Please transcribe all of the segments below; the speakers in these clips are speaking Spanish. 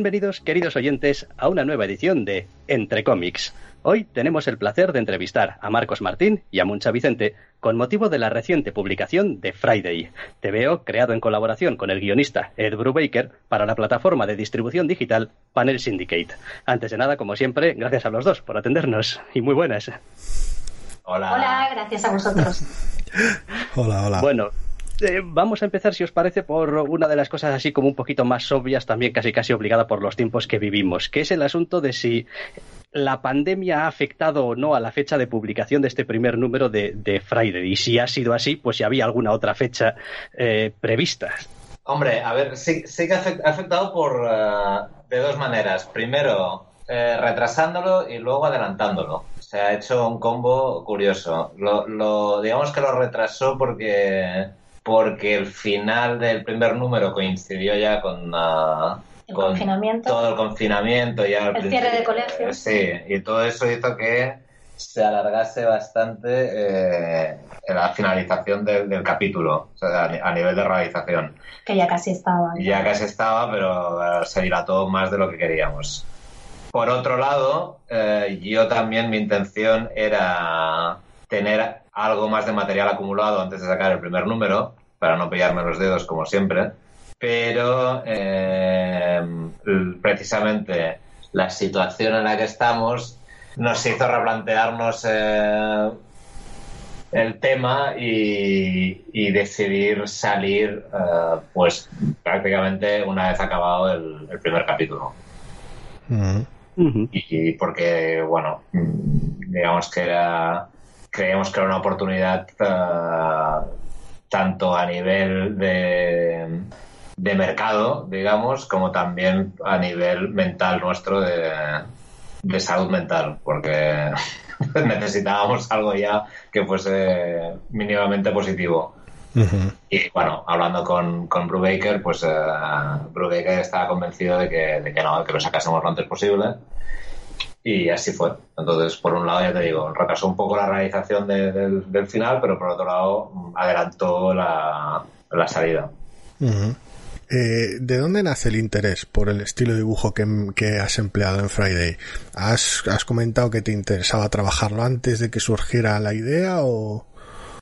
Bienvenidos, queridos oyentes, a una nueva edición de Entre Cómics. Hoy tenemos el placer de entrevistar a Marcos Martín y a Muncha Vicente con motivo de la reciente publicación de Friday, TVO creado en colaboración con el guionista Ed Brubaker para la plataforma de distribución digital Panel Syndicate. Antes de nada, como siempre, gracias a los dos por atendernos y muy buenas. Hola. Hola, gracias a vosotros. hola, hola. Bueno, eh, vamos a empezar, si os parece, por una de las cosas así como un poquito más obvias, también casi casi obligada por los tiempos que vivimos, que es el asunto de si la pandemia ha afectado o no a la fecha de publicación de este primer número de, Friday. Y si ha sido así, pues si había alguna otra fecha eh, prevista. Hombre, a ver, sí, que ha afectado por, eh, de dos maneras. Primero, retrasándolo y luego adelantándolo. Se ha hecho un combo curioso. lo, digamos que lo retrasó porque porque el final del primer número coincidió ya con, todo el confinamiento, ya el, cierre de colegios. Sí, y todo eso hizo que se alargase bastante eh, la finalización del, capítulo, a, nivel de realización. Que ya casi estaba. Ya, casi estaba, pero eh, se dilató más de lo que queríamos. Por otro lado, eh, yo también mi intención era tener algo más de material acumulado antes de sacar el primer número, para no pillarme los dedos como siempre, pero eh, precisamente la situación en la que estamos nos hizo replantearnos eh, el tema y, decidir salir eh, pues prácticamente una vez acabado el, primer capítulo. Mm. y, porque, bueno, digamos que era creíamos que era una oportunidad uh, tanto a nivel de, de, mercado, digamos, como también a nivel mental nuestro de, de salud mental, porque necesitábamos algo ya que fuese mínimamente positivo. Y bueno, hablando con, con Brubaker, pues uh, Brubaker estaba convencido de que, de que no, que lo sacásemos lo antes posible y así fue. Entonces, por un lado, ya te digo, retrasó un poco la realización del, final, pero por otro lado, adelantó la, salida. Eh, ¿De dónde nace el interés por el estilo de dibujo que, has empleado en Friday? ¿Has, ¿Has, comentado que te interesaba trabajarlo antes de que surgiera la idea o...?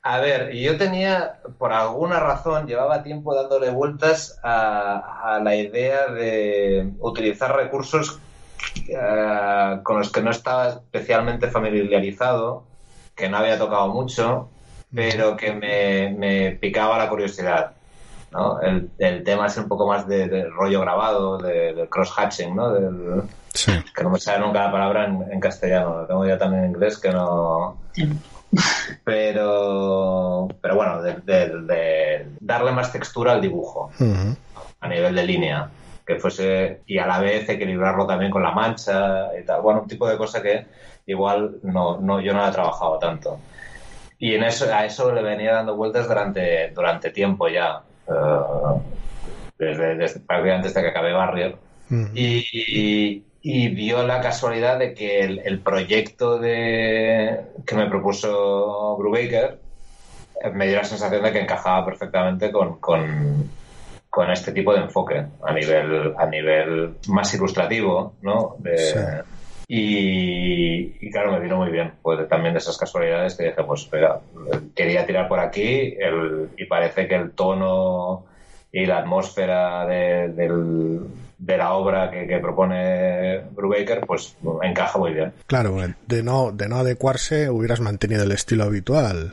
A ver, yo tenía, por alguna razón, llevaba tiempo dándole vueltas a, a la idea de utilizar recursos eh, con los que no estaba especialmente familiarizado, que no había tocado mucho, pero que me, picaba la curiosidad. ¿no? El, tema es un poco más de, rollo grabado, de, cross-hatching, ¿no? Que no me sale nunca la palabra en, castellano, lo tengo ya tan en inglés que no... Pero, pero bueno, de, darle más textura al dibujo a nivel de línea que fuese y a la vez equilibrarlo también con la mancha y tal. Bueno, un tipo de cosa que igual no, no yo no he trabajado tanto. Y en eso, a eso le venía dando vueltas durante, durante tiempo ya, uh, desde, prácticamente desde que acabé Barrier. y, y, dio la casualidad de que el, proyecto de, que me propuso Brubaker me dio la sensación de que encajaba perfectamente con, con con este tipo de enfoque a nivel, a nivel más ilustrativo, ¿no? y, claro, me vino muy bien. Pues también de esas casualidades que dije, pues quería tirar por aquí y parece que el tono y la atmósfera de, la obra que, propone Brubaker, pues encaja muy bien. Claro, de no, de no adecuarse hubieras mantenido el estilo habitual.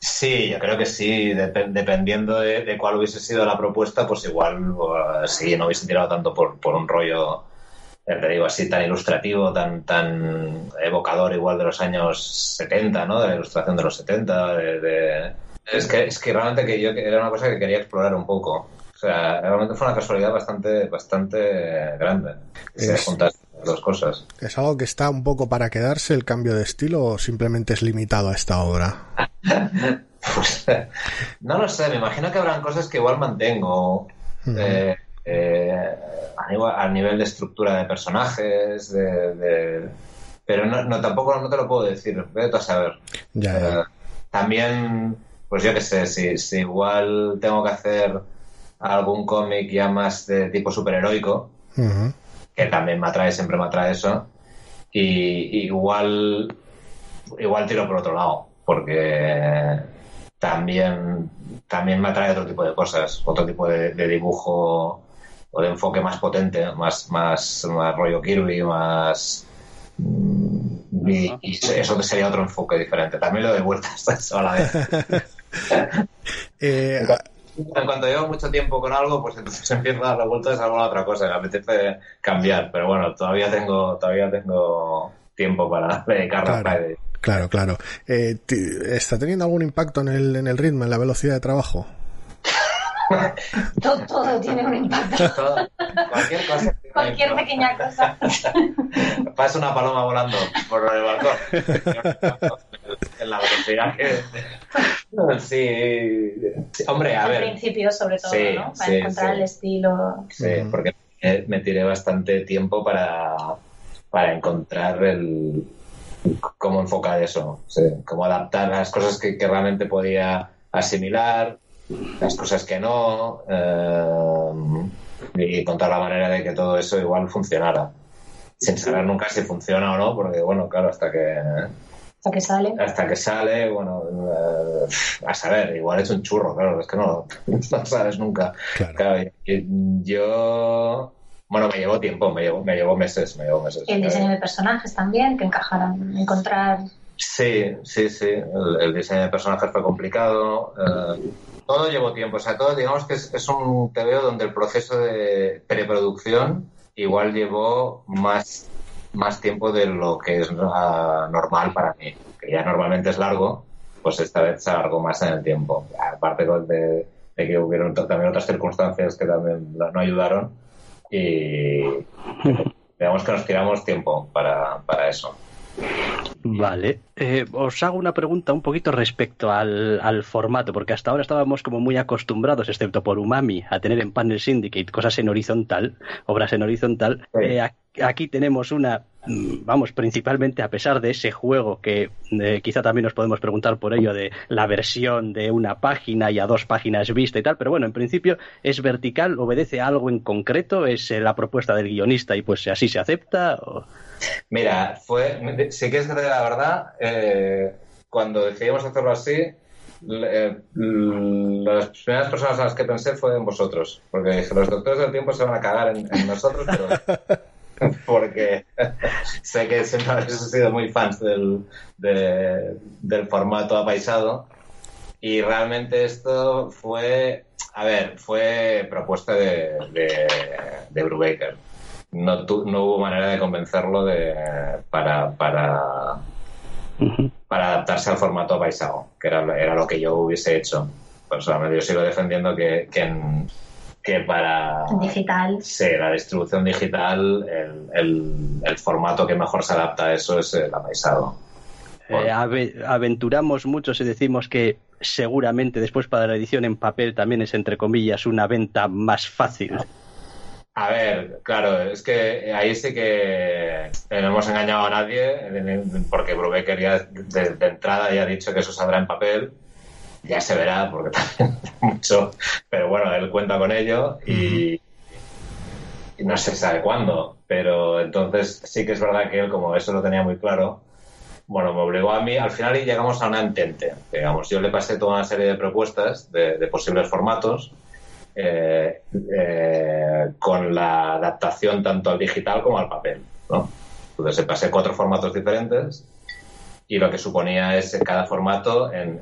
Sí, yo creo que sí, dependiendo de, cuál hubiese sido la propuesta, pues igual pues, sí, no hubiese tirado tanto por, por un rollo, te digo así, tan ilustrativo, tan, tan evocador igual de los años 70, ¿no? De la ilustración de los 70, de, Es, que, es que realmente que yo era una cosa que quería explorar un poco. O sea, realmente fue una casualidad bastante, bastante grande. Es, dos cosas. ¿Es algo que está un poco para quedarse el cambio de estilo o simplemente es limitado a esta obra? pues, no lo sé, me imagino que habrán cosas que igual mantengo. Eh, eh, a, nivel, de estructura de personajes, de, pero no, tampoco no te lo puedo decir, vete a saber. Eh, también, pues yo qué sé, si, si igual tengo que hacer algún cómic ya más de tipo superheroico, que también me atrae, siempre me atrae eso. Y, igual, igual tiro por otro lado, porque también, también me atrae otro tipo de cosas, otro tipo de, dibujo o de enfoque más potente, más, más, más rollo Kirby, más. Mm, y, eso sería otro enfoque diferente. También lo de vueltas a la vez. eh, en cuanto llevo mucho tiempo con algo, pues entonces empiezo a dar la vuelta a alguna otra cosa, me apetece cambiar, pero bueno, todavía tengo, todavía tengo tiempo para dedicarlo claro, a Friday. Claro, claro. Eh, ¿Está teniendo algún impacto en el, en el ritmo, en la velocidad de trabajo? todo, tiene un impacto. cualquier cosa. Cualquier pequeña cosa. Pasa una paloma volando por el balcón. En la velocidad que. Sí. Hombre, a ver. Al principio, sobre todo, ¿no? Para encontrar el estilo. Sí, porque me tiré bastante tiempo para, para encontrar el cómo enfocar eso, cómo adaptar las cosas que, que realmente podía asimilar las cosas que no, eh, y contar la manera de que todo eso igual funcionara. Sin saber nunca si funciona o no, porque bueno, claro, hasta que... Hasta que sale. Hasta que sale, bueno, eh, a saber, igual es un churro, claro, es que no, no sabes nunca. Claro. yo, bueno, me llevó tiempo, me llevó, me llevó meses, me llevó meses. el diseño de personajes también, que encajaran, encontrar... Sí, sí, sí, el, diseño de personajes fue complicado. Eh, todo llevó tiempo. O sea, todo, digamos que es, un TVO donde el proceso de preproducción igual llevó más, más tiempo de lo que es normal para mí. Que ya normalmente es largo, pues esta vez se alargó más en el tiempo. Aparte de, que hubieron también otras circunstancias que también no ayudaron. Y digamos que nos tiramos tiempo para, para eso. Vale. Eh, os hago una pregunta un poquito respecto al, al, formato, porque hasta ahora estábamos como muy acostumbrados, excepto por Umami, a tener en Panel Syndicate cosas en horizontal, obras en horizontal. Eh, aquí tenemos una, mm, vamos, principalmente a pesar de ese juego que eh, quizá también nos podemos preguntar por ello de la versión de una página y a dos páginas vista y tal, pero bueno, en principio es vertical, obedece a algo en concreto, es la propuesta del guionista y pues así se acepta. O... Mira, fue, si quieres que te la verdad, eh, cuando decidimos hacerlo así, eh, las primeras personas a las que pensé fue en vosotros, porque dije, los doctores del tiempo se van a cagar en, nosotros, pero porque sé que siempre habéis sido muy fans del, del formato apaisado. Y realmente esto fue, a ver, fue propuesta de, de, de Brubaker no, no hubo manera de convencerlo de, para, para, para adaptarse al formato paisado, que era, era lo que yo hubiese hecho. Personalmente, yo sigo defendiendo que, que, para digital. Sí, la distribución digital, el, el, formato que mejor se adapta a eso es el apaisado. Eh, aventuramos mucho si decimos que seguramente después para la edición en papel también es entre comillas una venta más fácil. A ver, claro, es que ahí sí que no hemos engañado a nadie, porque Brubaker ya de, entrada ya ha dicho que eso saldrá en papel. Ya se verá, porque también mucho. Pero bueno, él cuenta con ello y, no se sabe cuándo. Pero entonces sí que es verdad que él, como eso lo tenía muy claro, bueno, me obligó a mí. Al final y llegamos a una entente. Digamos, yo le pasé toda una serie de propuestas de posibles formatos eh, eh, con la adaptación tanto al digital como al papel. ¿no? Entonces pasé cuatro formatos diferentes y lo que suponía es cada formato en,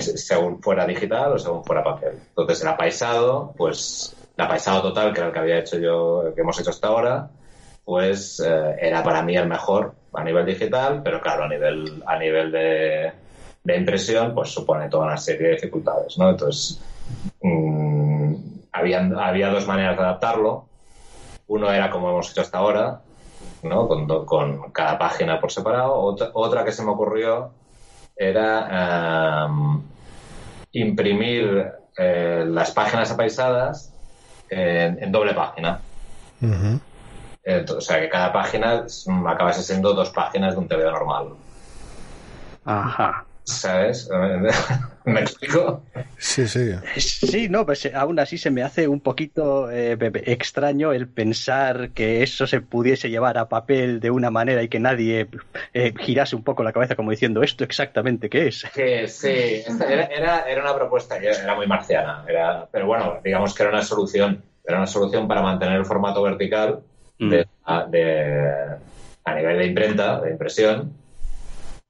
según fuera digital o según fuera papel. Entonces, el apaisado, pues, el apaisado total, que era el que había hecho yo, que hemos hecho hasta ahora, pues eh, era para mí el mejor a nivel digital, pero claro, a nivel, a nivel de, impresión, pues supone toda una serie de dificultades, ¿no? Entonces, mm, había, había dos maneras de adaptarlo. Uno era como hemos hecho hasta ahora, ¿no? Con, con cada página por separado. Otra, otra que se me ocurrió era em, imprimir eh, las páginas apaisadas en, doble página. o sea, que cada página acabase siendo dos páginas de un TV normal. Ajá. ¿Sabes? ¿Me explico? Sí, sí. Sí, no, pues eh, aún así se me hace un poquito eh, extraño el pensar que eso se pudiese llevar a papel de una manera y que nadie eh, girase un poco la cabeza como diciendo esto exactamente qué es. Sí, sí, era, era, una propuesta que era muy marciana, era, pero bueno, digamos que era una solución, era una solución para mantener el formato vertical mm. de, a nivel de imprenta, de impresión,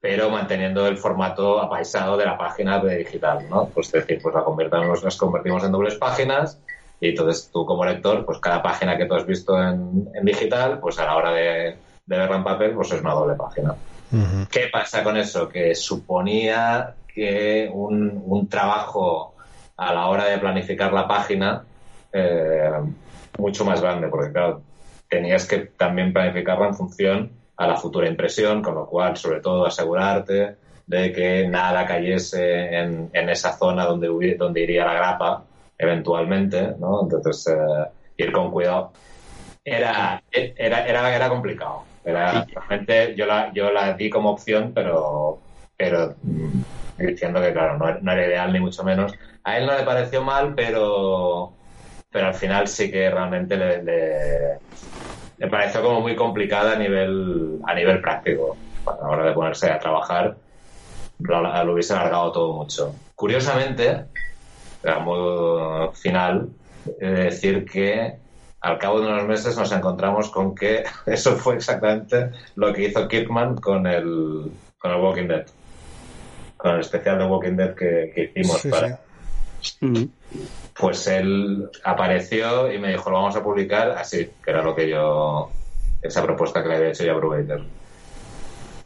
pero manteniendo el formato apaisado de la página de digital, ¿no? Pues es decir, pues la convertimos, las convertimos en dobles páginas y entonces tú como lector, pues cada página que tú has visto en, digital, pues a la hora de, verla en papel, pues es una doble página. ¿Qué pasa con eso? Que suponía que un, trabajo a la hora de planificar la página eh, mucho más grande, porque claro, tenías que también planificarla en función a la futura impresión, con lo cual, sobre todo, asegurarte de que nada cayese en, en esa zona donde, donde iría la grapa eventualmente, ¿no? Entonces, eh, ir con cuidado. Era, era, era, era complicado. Era, realmente yo la, yo la di como opción, pero, pero mm, diciendo que, claro, no, no, era ideal ni mucho menos. A él no le pareció mal, pero, pero al final sí que realmente le me pareció como muy complicada a nivel, a nivel práctico. a la hora de ponerse a trabajar, lo, hubiese alargado todo mucho. Curiosamente, a modo final, he de decir que al cabo de unos meses nos encontramos con que eso fue exactamente lo que hizo Kirkman con el, con el Walking Dead. Con el especial de Walking Dead que, hicimos para. Pues él apareció y me dijo, lo vamos a publicar así, que era lo que yo, esa propuesta que le había hecho yo a Brubaker.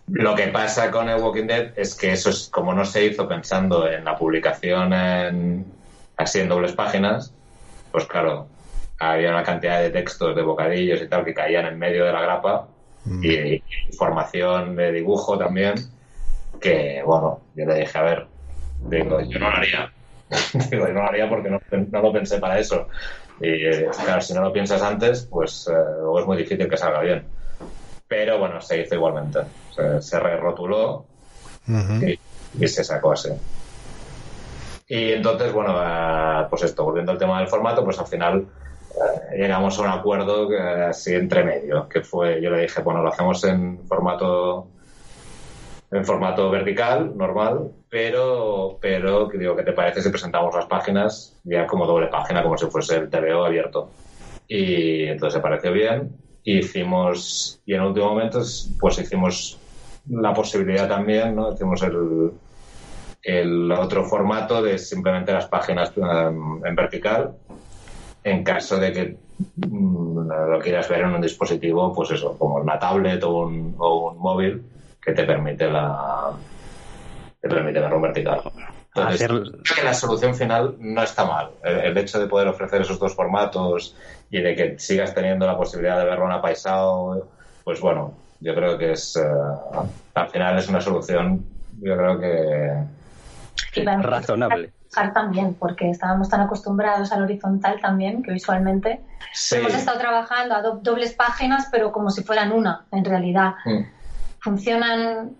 Lo que pasa con el Walking Dead es que eso es como no se hizo pensando en la publicación en, así en dobles páginas, pues claro, había una cantidad de textos, de bocadillos y tal que caían en medio de la grapa mm. y información de dibujo también, que bueno, yo le dije, a ver, digo, yo no lo haría, Digo, no lo haría porque no, lo pensé para eso. Y eh, claro, si no lo piensas antes, pues eh, luego es muy difícil que salga bien. Pero bueno, se hizo igualmente. Se, se rotuló y, se sacó así. Y entonces, bueno, eh, pues esto, volviendo al tema del formato, pues al final llegamos a un acuerdo así entre medio, que fue, yo le dije, bueno, lo hacemos en formato en formato vertical, normal, pero, pero digo, ¿qué te parece si presentamos las páginas ya como doble página, como si fuese el TVO abierto? Y entonces se pareció bien. Hicimos, y en último momento, pues hicimos la posibilidad también, ¿no? Hicimos el, el otro formato de simplemente las páginas em, en vertical, en caso de que mm, lo quieras ver en un dispositivo, pues eso, como una tablet o un, o un móvil, que te permite la te permite verlo vertical. Entonces, que la solución final no está mal. El, hecho de poder ofrecer esos dos formatos y de que sigas teniendo la posibilidad de verlo en apaisado, pues bueno, yo creo que es eh, al final es una solución, yo creo que razonable también, porque estábamos tan acostumbrados al horizontal también, que visualmente hemos estado trabajando a dobles páginas, pero como si fueran una, en realidad. Mm funcionan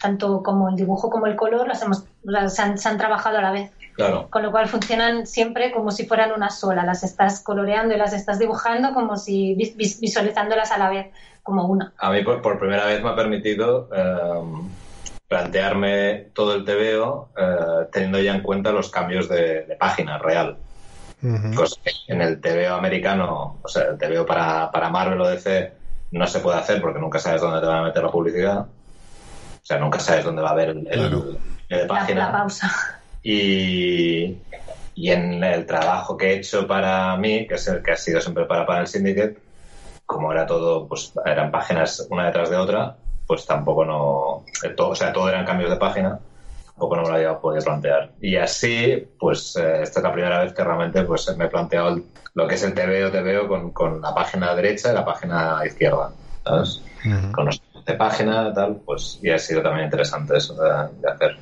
tanto como el dibujo como el color, las hemos, se, han, trabajado a la vez. Con lo cual funcionan siempre como si fueran una sola. Las estás coloreando y las estás dibujando como si visualizándolas a la vez, como una. A mí por, primera vez me ha permitido em, plantearme todo el TVO eh, teniendo ya en cuenta los cambios de, página real. en el TVO americano, o sea, el TVO para, para Marvel o DC, no se puede hacer porque nunca sabes dónde te van a meter la publicidad. O sea, nunca sabes dónde va a haber el, página. La, pausa. Y, y en el trabajo que he hecho para mí, que es el que ha sido siempre para Panel Syndicate, como era todo, pues eran páginas una detrás de otra, pues tampoco no, todo, o sea, todo eran cambios de página, tampoco no me lo había podido plantear. Y así, pues eh, esta es la primera vez que realmente pues me he planteado lo que es el TVO, TVO con, con la página derecha y la página izquierda, ¿sabes? Con los de página, tal, pues y ha sido también interesante eso de, hacer.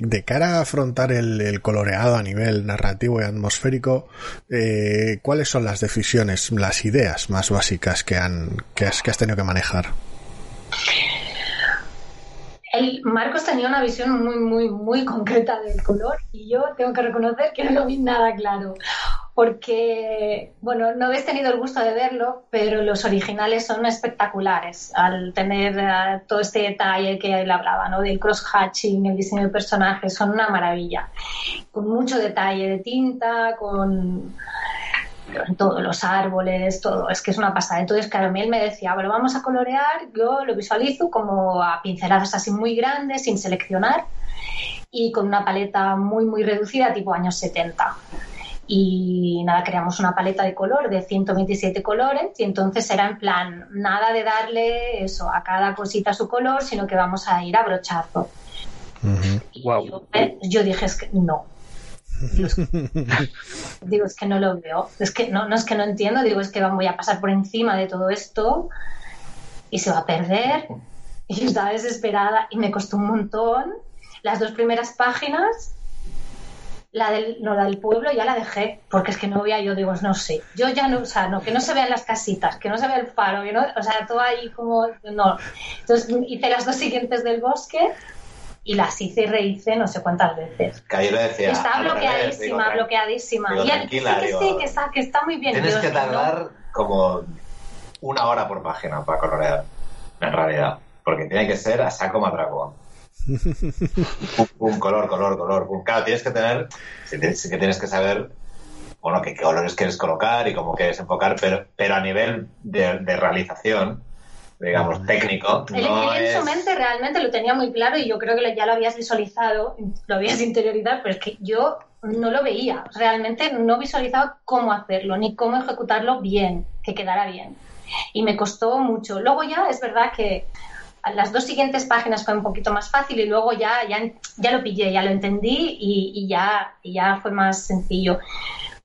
De cara a afrontar el, coloreado a nivel narrativo y atmosférico, eh, ¿cuáles son las decisiones, las ideas más básicas que, han, que, has, que has tenido que manejar? El Marcos tenía una visión muy, muy, muy concreta del color y yo tengo que reconocer que no lo vi nada claro porque, bueno, no habéis tenido el gusto de verlo, pero los originales son espectaculares al tener eh, todo este detalle que él hablaba, ¿no? Del cross-hatching, el diseño de personajes, son una maravilla. Con mucho detalle de tinta, con todos los árboles, todo, es que es una pasada. Entonces, claro, él me decía, bueno, vamos a colorear, yo lo visualizo como a pinceladas así muy grandes, sin seleccionar, y con una paleta muy, muy reducida, tipo años 70 y nada, creamos una paleta de color de 127 colores y entonces era en plan, nada de darle eso a cada cosita su color, sino que vamos a ir a brocharlo. Eh, yo, dije, es que no. Digo, es que no lo veo. Es que no, no es que no entiendo, digo, es que voy a pasar por encima de todo esto y se va a perder. Y yo estaba desesperada y me costó un montón. Las dos primeras páginas la del, no, la del pueblo ya la dejé, porque es que no veía yo, digo, no sé, yo ya no, o sea, no, que no se vean las casitas, que no se vea el faro, que no, o sea, todo ahí como, no. Entonces hice las dos siguientes del bosque y las hice y rehice no sé cuántas veces. Que lo decía. Está bloqueadísima, bloqueadísima. y que sí, que está, que está muy bien. Tienes que tardar como una hora por página para colorear, en realidad, porque tiene que ser a saco matraco un color, color, color. Claro, tienes que tener, sí, que tienes que saber, bueno, qué, colores quieres colocar y cómo quieres enfocar, pero, pero a nivel de, realización, digamos, técnico. no en su mente realmente lo tenía muy claro y yo creo que ya lo habías visualizado, lo habías interiorizado, pero es que yo no lo veía. Realmente no visualizaba cómo hacerlo, ni cómo ejecutarlo bien, que quedara bien. Y me costó mucho. Luego ya es verdad que las dos siguientes páginas fue un poquito más fácil y luego ya, ya, ya lo pillé, ya lo entendí y, ya, ya fue más sencillo.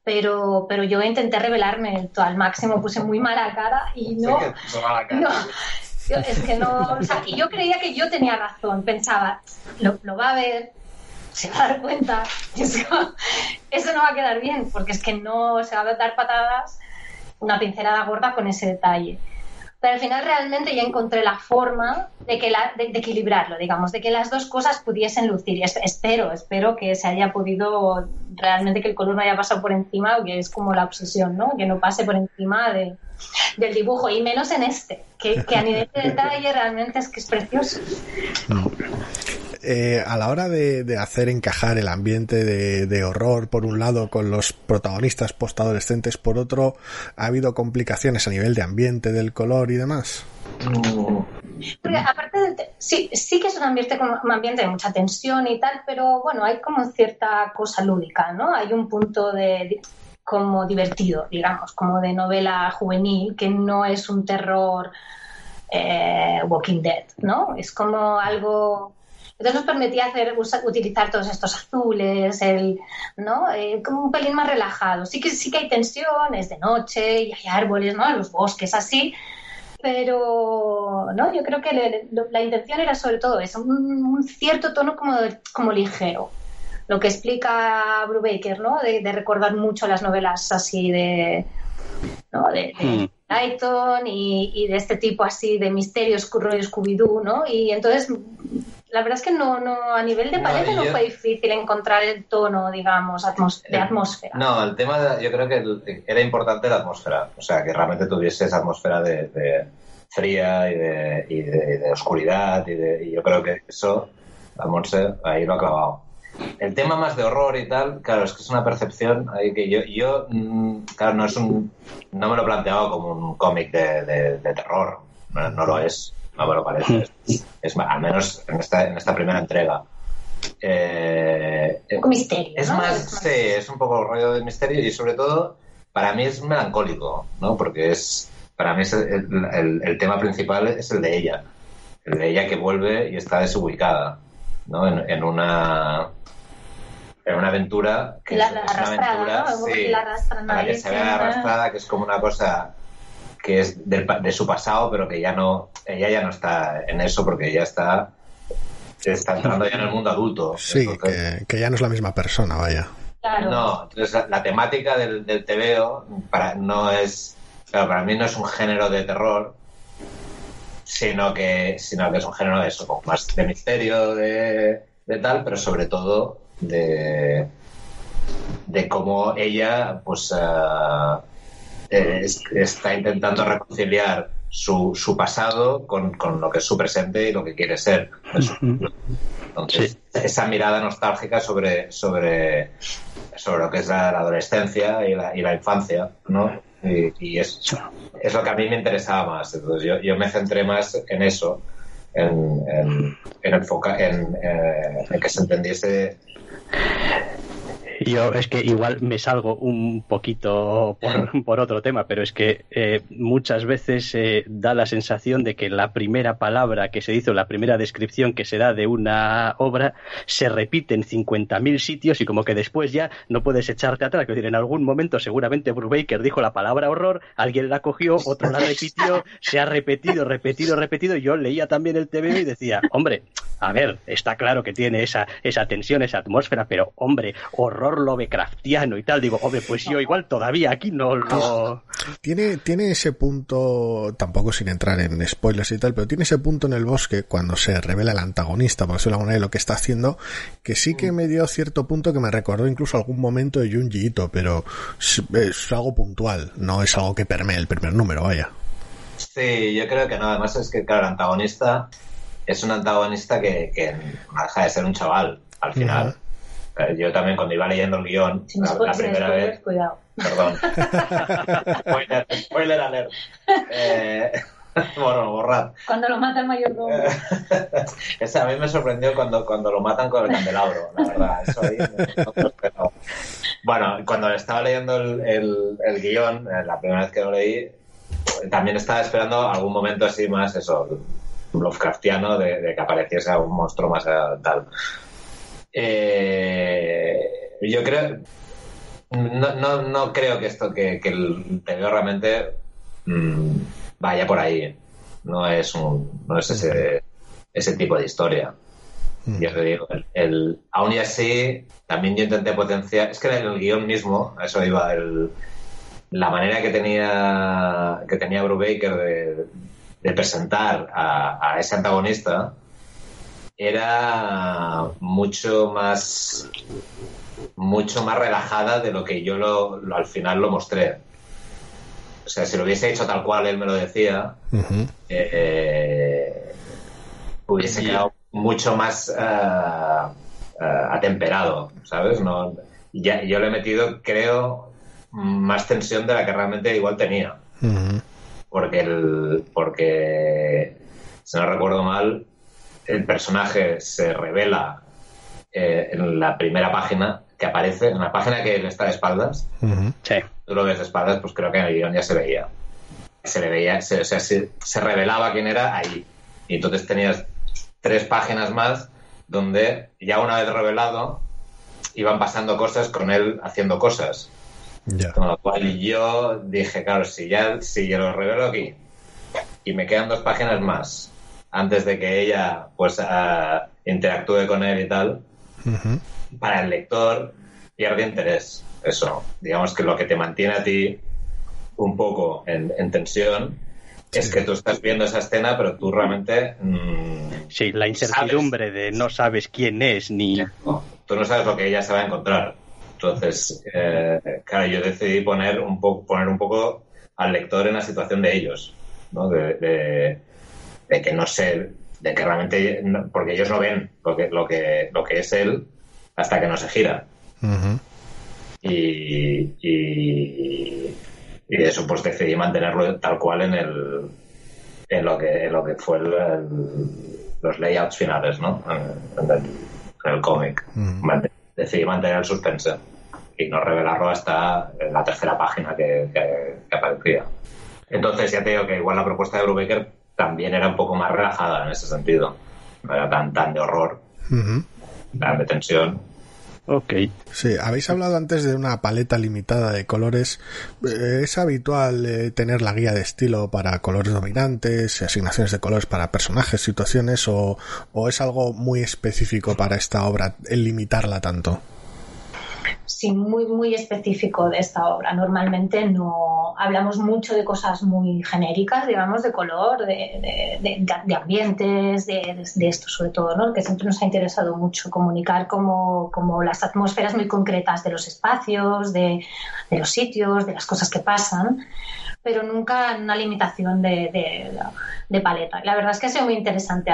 Pero, pero yo intenté revelarme al máximo, puse muy mala cara y no. no yo, es que no. O sea, y yo creía que yo tenía razón, pensaba, lo, lo va a ver, se va a dar cuenta, eso no va a quedar bien, porque es que no se va a dar patadas una pincelada gorda con ese detalle pero al final realmente ya encontré la forma de, que la, de, equilibrarlo, digamos, de que las dos cosas pudiesen lucir. Y espero, espero que se haya podido realmente que el color no haya pasado por encima, que es como la obsesión, ¿no? Que no pase por encima de, del dibujo, y menos en este, que a nivel de detalle realmente es que es precioso. Eh, a la hora de, hacer encajar el ambiente de, horror por un lado con los protagonistas postadolescentes por otro, ¿ha habido complicaciones a nivel de ambiente, del color y demás? Porque aparte de, sí, sí que es un ambiente, un ambiente de mucha tensión y tal, pero bueno, hay como cierta cosa lúdica, ¿no? Hay un punto de, como divertido, digamos, como de novela juvenil, que no es un terror eh, Walking Dead, ¿no? Es como algo entonces nos permitía hacer, utilizar todos estos azules, el, ¿no? Eh, como un pelín más relajado. Sí que, sí que hay tensión, es de noche y hay árboles, ¿no? Los bosques así, pero no, yo creo que la intención era sobre todo eso, un, cierto tono como, como ligero. Lo que explica Brubaker, ¿no? De, recordar mucho las novelas así de, ¿no? de, hmm. y, y, de este tipo así de misterios, rollo Scooby-Doo, ¿no? Y entonces la verdad es que no, no a nivel de paleta no, fue difícil encontrar el tono, digamos, de atmósfera. No, el tema, yo creo que era importante la atmósfera, o sea, que realmente tuviese esa atmósfera de, fría y de, y de, oscuridad, y, yo creo que eso, Monse ahí lo ha clavado. El tema más de horror y tal, claro, es que es una percepción ahí que yo, yo mm, claro, no es un, no me lo he planteado como un cómic de, terror, no lo es no me lo parece. Es, al menos en esta, en esta primera entrega. Eh, un poco misterio. Es, más, sí, es un poco rollo de misterio y sobre todo para mí es melancólico, ¿no? Porque es, para mí es el, tema principal es el de ella. El de ella que vuelve y está desubicada, ¿no? En, una en una aventura que la, es, una aventura sí, la, que se ve arrastrada, que es como una cosa que es de, su pasado, pero que ya no, ella ya no está en eso porque ella está, está entrando ya en el mundo adulto. Sí, que, ya no es la misma persona, vaya. No, entonces la, temática del, del TVO para, no es, para mí no es un género de terror, sino que, sino que es un género de eso, más de misterio, de, tal, pero sobre todo de, de cómo ella, pues, eh, está intentando reconciliar su, su pasado con, lo que es su presente y lo que quiere ser. Entonces, esa mirada nostálgica sobre, sobre, sobre lo que es la, adolescencia y la, y la, infancia, ¿no? Y, es, es, lo que a mí me interesaba más. Entonces, yo, yo me centré más en eso, en, en, en, en, eh, en que se entendiese yo es que igual me salgo un poquito por, otro tema, pero es que eh, muchas veces eh, da la sensación de que la primera palabra que se hizo, la primera descripción que se da de una obra, se repite en 50.000 sitios y como que después ya no puedes echarte atrás. decir, en algún momento seguramente Brubaker dijo la palabra horror, alguien la cogió, otro la repitió, se ha repetido, repetido, repetido. Yo leía también el TV y decía, hombre, a ver, está claro que tiene esa, esa tensión, esa atmósfera, pero hombre, horror Lovecraftiano y tal. Digo, hombre, pues yo igual todavía aquí no lo. Tiene, tiene ese punto, tampoco sin entrar en spoilers y tal, pero tiene ese punto en el bosque cuando se revela el antagonista, por decirlo de alguna lo que está haciendo, que sí que me dio cierto punto que me recordó incluso algún momento de Junji Ito, pero es, algo puntual, no es algo que permee el primer número, vaya. Sí, yo creo que no. Además es que, claro, el antagonista es un antagonista que, que deja de ser un chaval al final. Yo también cuando iba leyendo el guion, la, primera vez... Cuidado. Perdón. spoiler, spoiler alert. Eh, bueno, borrad. Cuando lo mata el mayordomo. Ese a mí me sorprendió cuando, cuando lo matan con el candelabro, la verdad. Eso ahí Bueno, cuando estaba leyendo el, el, el, guion, eh, la primera vez que lo leí, también estaba esperando algún momento así más, eso, Lovecraftiano, de, de que apareciese un monstruo más tal. Eh, yo creo. No, no, no, creo que esto, que, que el TVO realmente mm, vaya por ahí. No es, un, no es ese, ese tipo de historia. Mm. Yo te digo, el, aún y así, también yo intenté potenciar. Es que en el guion mismo, a eso iba, el, la manera que tenía, que tenía Brubaker de, de presentar a, a ese antagonista era mucho más mucho más relajada de lo que yo lo, al final lo mostré. O sea, si lo hubiese hecho tal cual él me lo decía, eh, hubiese quedado mucho más eh, eh, atemperado, ¿sabes? No, ya, yo le he metido, creo, más tensión de la que realmente igual tenía. Porque el, porque, si no recuerdo mal, el personaje se revela eh, en la primera página que aparece, en la página que él está de espaldas. Sí. Tú lo ves de espaldas, pues creo que en el guion ya se veía. Se le veía, se, o sea, se, revelaba quién era ahí. Y entonces tenías tres páginas más donde ya una vez revelado iban pasando cosas con él haciendo cosas. Con lo cual yo dije, claro, si ya si yo lo revelo aquí y me quedan dos páginas más antes de que ella pues uh, interactúe con él y tal, para el lector pierde interés. Eso, digamos que lo que te mantiene a ti un poco en, tensión es que tú estás viendo esa escena, pero tú realmente... Mm, sí, la incertidumbre de no sabes quién es ni... tú no sabes lo que ella se va a encontrar. Entonces, eh, claro, yo decidí poner un, poco poner un poco al lector en la situación de ellos, ¿no? de de que no sé, de que realmente, porque ellos no ven lo que, lo que, lo que es él hasta que no se gira. y, y, y, eso pues decidí mantenerlo tal cual en el en lo que, en lo que fue los layouts finales, ¿no? en el cómic. Decidí mantener el suspense y no revelarlo hasta la tercera página que, aparecía. Entonces ya te digo que igual la propuesta de Brubaker también era un poco más relajada en ese sentido. No era tan, tan de horror, tan de tensión. Ok. Sí, habéis hablado antes de una paleta limitada de colores. Eh, ¿Es habitual eh, tener la guía de estilo para colores dominantes, asignaciones de colores para personajes, situaciones, o, o es algo muy específico para esta obra el limitarla tanto? Sí, muy, muy específico de esta obra. Normalmente no hablamos mucho de cosas muy genéricas, digamos, de color, de, de, ambientes, de, esto sobre todo, ¿no? que siempre nos ha interesado mucho comunicar como, como las atmósferas muy concretas de los espacios, de, los sitios, de las cosas que pasan pero nunca una limitación de, de, paleta. La verdad es que ha sido muy interesante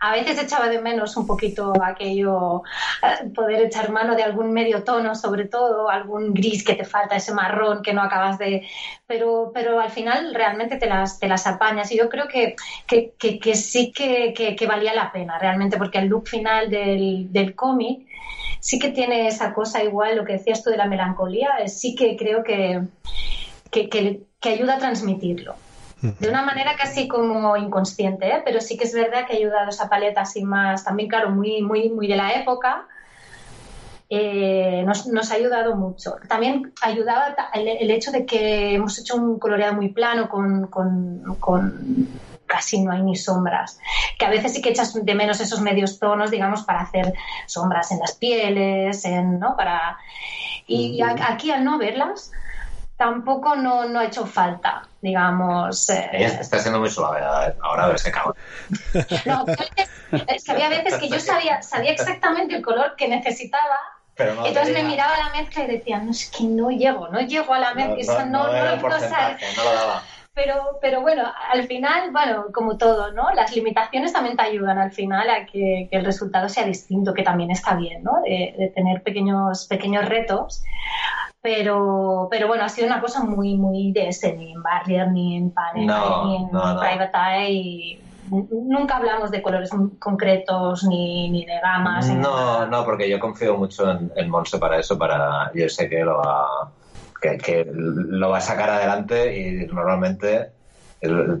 a veces echaba de menos un poquito aquello, eh, poder echar mano de algún medio tono, sobre todo, algún gris que te falta, ese marrón que no acabas de... Pero, pero al final realmente te las, te las apañas y yo creo que, que, sí que, valía la pena realmente, porque el look final del, del cómic sí que tiene esa cosa igual, lo que decías tú de la melancolía, sí que creo que, que ayuda a transmitirlo de una manera casi como inconsciente, ¿eh? pero sí que es verdad que ha ayudado esa paleta así más, también claro, muy, muy, muy de la época, eh, nos, ha ayudado mucho. También ayudaba el, hecho de que hemos hecho un coloreado muy plano con, casi no hay ni sombras, que a veces sí que echas de menos esos medios tonos, digamos, para hacer sombras en las pieles, en, ¿no? Para... Y aquí al no verlas, tampoco no, no ha hecho falta, digamos. Eh... está siendo muy suave ahora, a ver si acaba. No, es que había veces que yo sabía, sabía exactamente el color que necesitaba. entonces me miraba la mezcla y decía, no, es que no llego, no llego a la mezcla, no, no, no, no, lo daba. Pero, pero bueno, al final, bueno, como todo, ¿no? Las limitaciones también te ayudan al final a que, el resultado sea distinto, que también está bien, ¿no? De, de tener pequeños, pequeños retos pero, pero bueno, ha sido una cosa muy, muy de ese, ni en Barrier, ni en Panel, ni en Private Eye. Nunca hablamos de colores concretos ni, ni de gamas. No, no, porque yo confío mucho en, en Monse para eso, para yo sé que lo va, que, lo va a sacar adelante y normalmente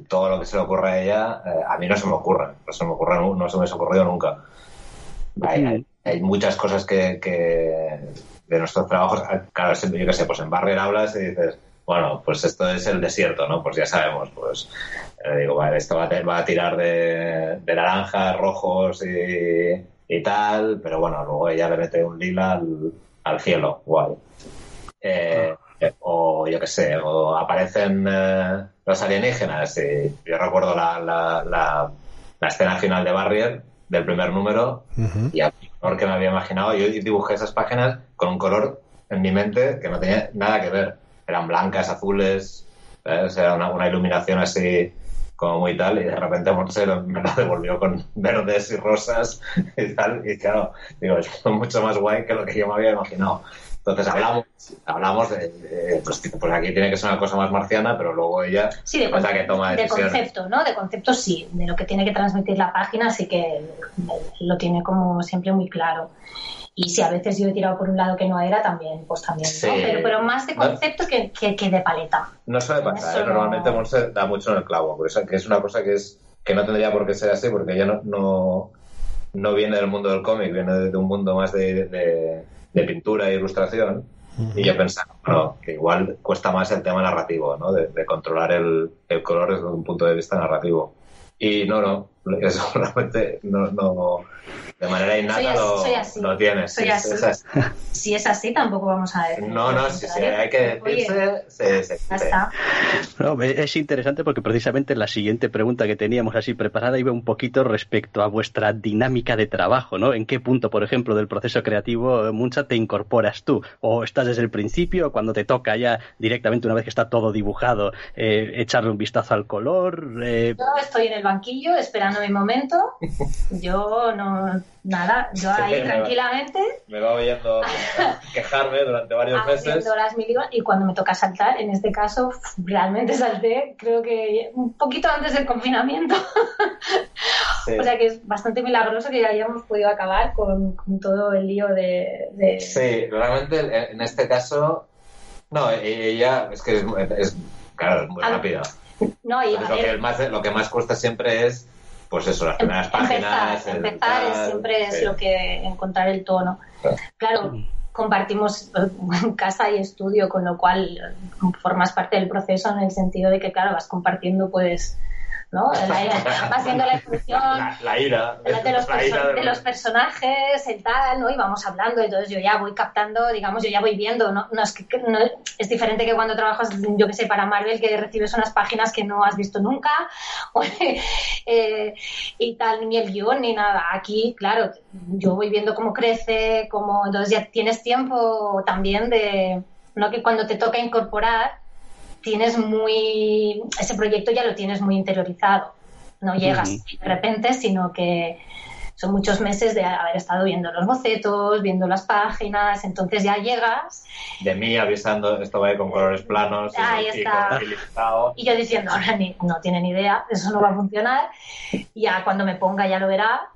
todo lo que se le ocurre a ella, eh, a mí no se me ocurre, no se me, ocurre, no se me ha ocurrido nunca. Hay, hay, muchas cosas que, que de nuestros trabajos, ah, claro, yo qué sé, pues en Barrier hablas y dices, bueno, pues esto es el desierto, ¿no? Pues ya sabemos, pues eh, digo, vale, esto va a, va a tirar de, de naranjas, rojos y, y, tal, pero bueno, luego ella le mete un lila al, cielo, guay. Eh, eh, o yo qué sé, o aparecen los alienígenas. Y yo recuerdo la, la, la, escena final de Barrier, del primer número, y que me había imaginado, yo dibujé esas páginas con un color en mi mente que no tenía nada que ver. Eran blancas, azules, era una, iluminación así como muy tal, y de repente Monse me la devolvió con verdes y rosas y tal, y claro, digo, es mucho más guay que lo que yo me había imaginado. Entonces hablamos, hablamos de, pues, pues, aquí tiene que ser una cosa más marciana, pero luego ella sí, de, que toma de concepto, ¿no? De concepto sí, de lo que tiene que transmitir la página sí que lo tiene como siempre muy claro. Y si a veces yo he tirado por un lado que no era, también, pues también, pero, pero, más de concepto que, que, de paleta. No suele pasar, ¿eh? normalmente Monse da mucho en el clavo, que es una cosa que es que no tendría por qué ser así, porque ella no, no, no viene del mundo del cómic, viene de un mundo más de de pintura e ilustración. Y yo pensaba, bueno, que igual cuesta más el tema narrativo, ¿no? De, controlar el, el, color desde un punto de vista narrativo. Y no, no, eso realmente no, no, de manera innata lo, tienes. Si es así, tampoco vamos a ver. No, no, si, hay que decirse, se, Ya está. es interesante porque precisamente la siguiente pregunta que teníamos así preparada iba un poquito respecto a vuestra dinámica de trabajo, ¿no? ¿En qué punto, por ejemplo, del proceso creativo, Muncha, te incorporas tú? ¿O estás desde el principio, cuando te toca ya directamente, una vez que está todo dibujado, eh, echarle un vistazo al color? Eh... Yo estoy en el banquillo esperando esperando mi momento. Yo no, nada, yo ahí tranquilamente. Me va oyendo quejarme durante varios meses. Las y cuando me toca saltar, en este caso, realmente salté, creo que un poquito antes del confinamiento. O sea que es bastante milagroso que ya hayamos podido acabar con, todo el lío de, Sí, realmente en este caso, no, ella es que es, claro, muy rápida. No, y lo, que más, lo que más cuesta siempre es, pues eso, las primeras páginas. Empezar, siempre es lo que encontrar el tono. Claro, compartimos casa y estudio, con lo cual formas parte del proceso en el sentido de que, claro, vas compartiendo, pues ¿no? va siendo la evolución la, ira, de, los, personajes, el tal, ¿no? Y vamos hablando, entonces yo ya voy captando, digamos, yo ya voy viendo, ¿no? no es, que, es diferente que cuando trabajas, yo que sé, para Marvel, que recibes unas páginas que no has visto nunca, eh, y tal, ni el guion, ni nada. Aquí, claro, yo voy viendo cómo crece, cómo, entonces ya tienes tiempo también de, ¿no? Que cuando te toca incorporar, tienes muy, ese proyecto ya lo tienes muy interiorizado. No llegas de repente, sino que son muchos meses de haber estado viendo los bocetos, viendo las páginas, entonces ya llegas. De mí avisando, esto va con colores planos. Ahí y, está. Y, yo diciendo, ahora ni, no tiene ni idea, eso no va a funcionar. Ya cuando me ponga ya lo verá.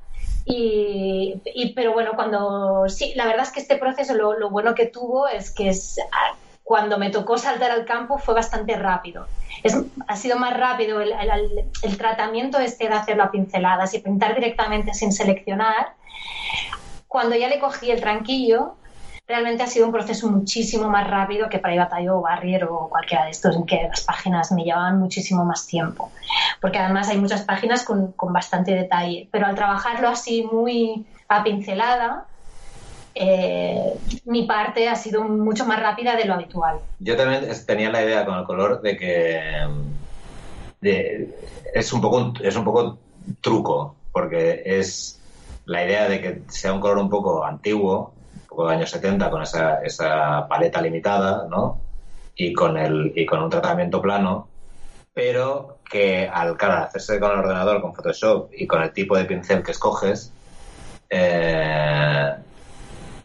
Y, pero bueno, cuando sí, la verdad es que este proceso lo, lo bueno que tuvo es que es, cuando me tocó saltar al campo fue bastante rápido. Es, ha sido más rápido el, el, tratamiento este de hacerlo a pinceladas y pintar directamente sin seleccionar. Cuando ya le cogí el tranquillo, realmente ha sido un proceso muchísimo más rápido que para Ibatay o Barrier o cualquiera de estos, en que las páginas me llevaban muchísimo más tiempo. Porque además hay muchas páginas con, con bastante detalle. Pero al trabajarlo así muy a pincelada, eh, mi parte ha sido mucho más rápida de lo habitual. Yo también tenía la idea con el color de que es, un poco, es un poco truco, porque es la idea de que sea un color un poco antiguo, un poco de años 70, con esa, esa paleta limitada, ¿no? Y con, el, y con un tratamiento plano, pero que al hacerse con el ordenador, con Photoshop y con el tipo de pincel que escoges, eh,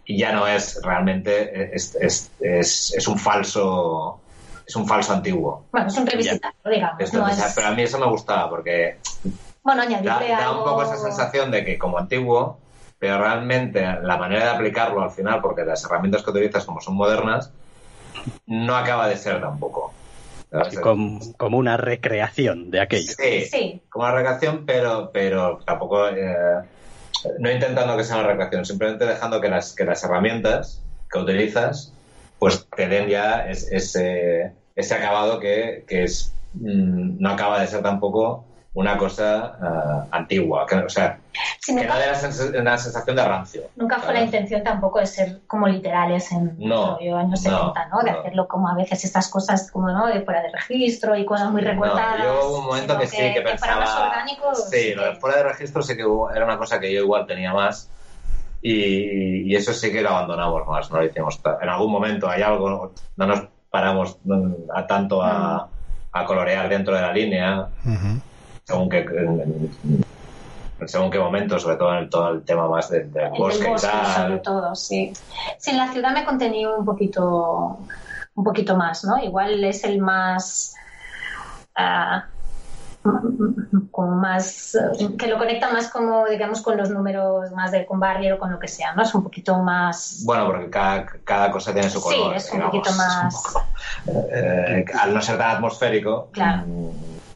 y ya no es realmente es, es, es, un falso es un falso antiguo. Bueno, es un revisitado, digamos. Pero a mí eso me gustaba porque bueno, da, da un poco esa sensación de que como antiguo, pero realmente la manera de aplicarlo al final, porque las herramientas que utilizas como son modernas, no acaba de ser tampoco. Como, como, una recreación de aquello. Sí, sí, como una recreación, pero, pero tampoco... Eh, no intentando que sea una recreación, simplemente dejando que las, que las herramientas que utilizas pues te den ya ese, ese acabado que, que es, mm, no acaba de ser tampoco una cosa eh, antigua, que, o sea, que no la, sensación de rancio. Nunca fue la intención tampoco de ser como literales en no, los años 70, ¿no? De hacerlo como a veces estas cosas como, ¿no? De fuera de registro y cosas muy recortadas. yo hubo un momento que, sí, que, pensaba... sí, lo de fuera de registro sí que era una cosa que yo igual tenía más y, eso sí que lo abandonamos más, no lo hicimos. En algún momento hay algo, no nos paramos a tanto a, a colorear dentro de la línea según qué según qué momento, sobre todo en todo el tema más del bosque, y tal. Sobre todo, sí. Sí, en la ciudad me he contenido un poquito, un poquito más, ¿no? Igual es el más uh, como más que lo conecta más como digamos con los números más de con barrio o con lo que sea, ¿no? Es un poquito más bueno porque cada, cada cosa tiene su color. Sí, es un poquito más. Eh, al no ser tan atmosférico. Claro.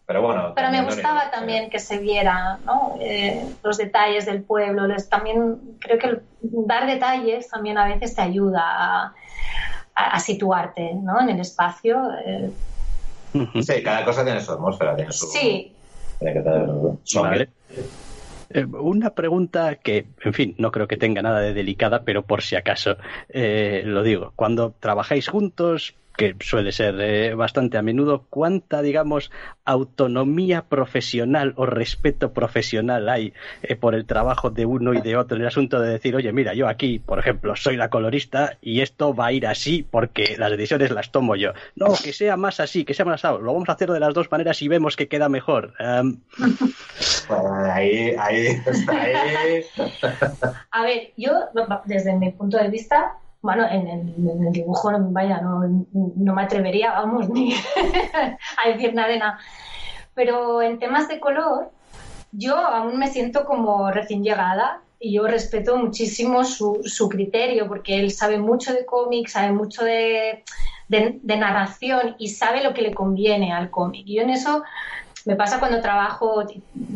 Pero bueno. Pero me gustaba también que se viera eh, los detalles del pueblo. también creo que dar detalles también a veces te ayuda a, situarte ¿no? en el espacio. Eh. Sí, cada cosa tiene su atmósfera, tiene su. Sí. Tiene que eh, una pregunta que, en fin, no creo que tenga nada de delicada, pero por si acaso lo digo. Cuando trabajáis juntos, que suele ser eh, bastante a menudo, cuánta, digamos, autonomía profesional o respeto profesional hay eh, por el trabajo de uno y de otro en el asunto de decir, oye, mira, yo aquí, por ejemplo, soy la colorista y esto va a ir así porque las decisiones las tomo yo. No, que sea más así, que sea más así. Lo vamos a hacer de las dos maneras y vemos que queda mejor. Em, ahí, ahí está ahí. A ver, yo, desde mi punto de vista, bueno, en el, dibujo, vaya, no, no, me atrevería, vamos, ni a decir nada de nada. Pero en temas de color, yo aún me siento como recién llegada y yo respeto muchísimo su, su criterio porque él sabe mucho de cómics, sabe mucho de, de, de, narración y sabe lo que le conviene al cómic. Yo en eso me pasa cuando trabajo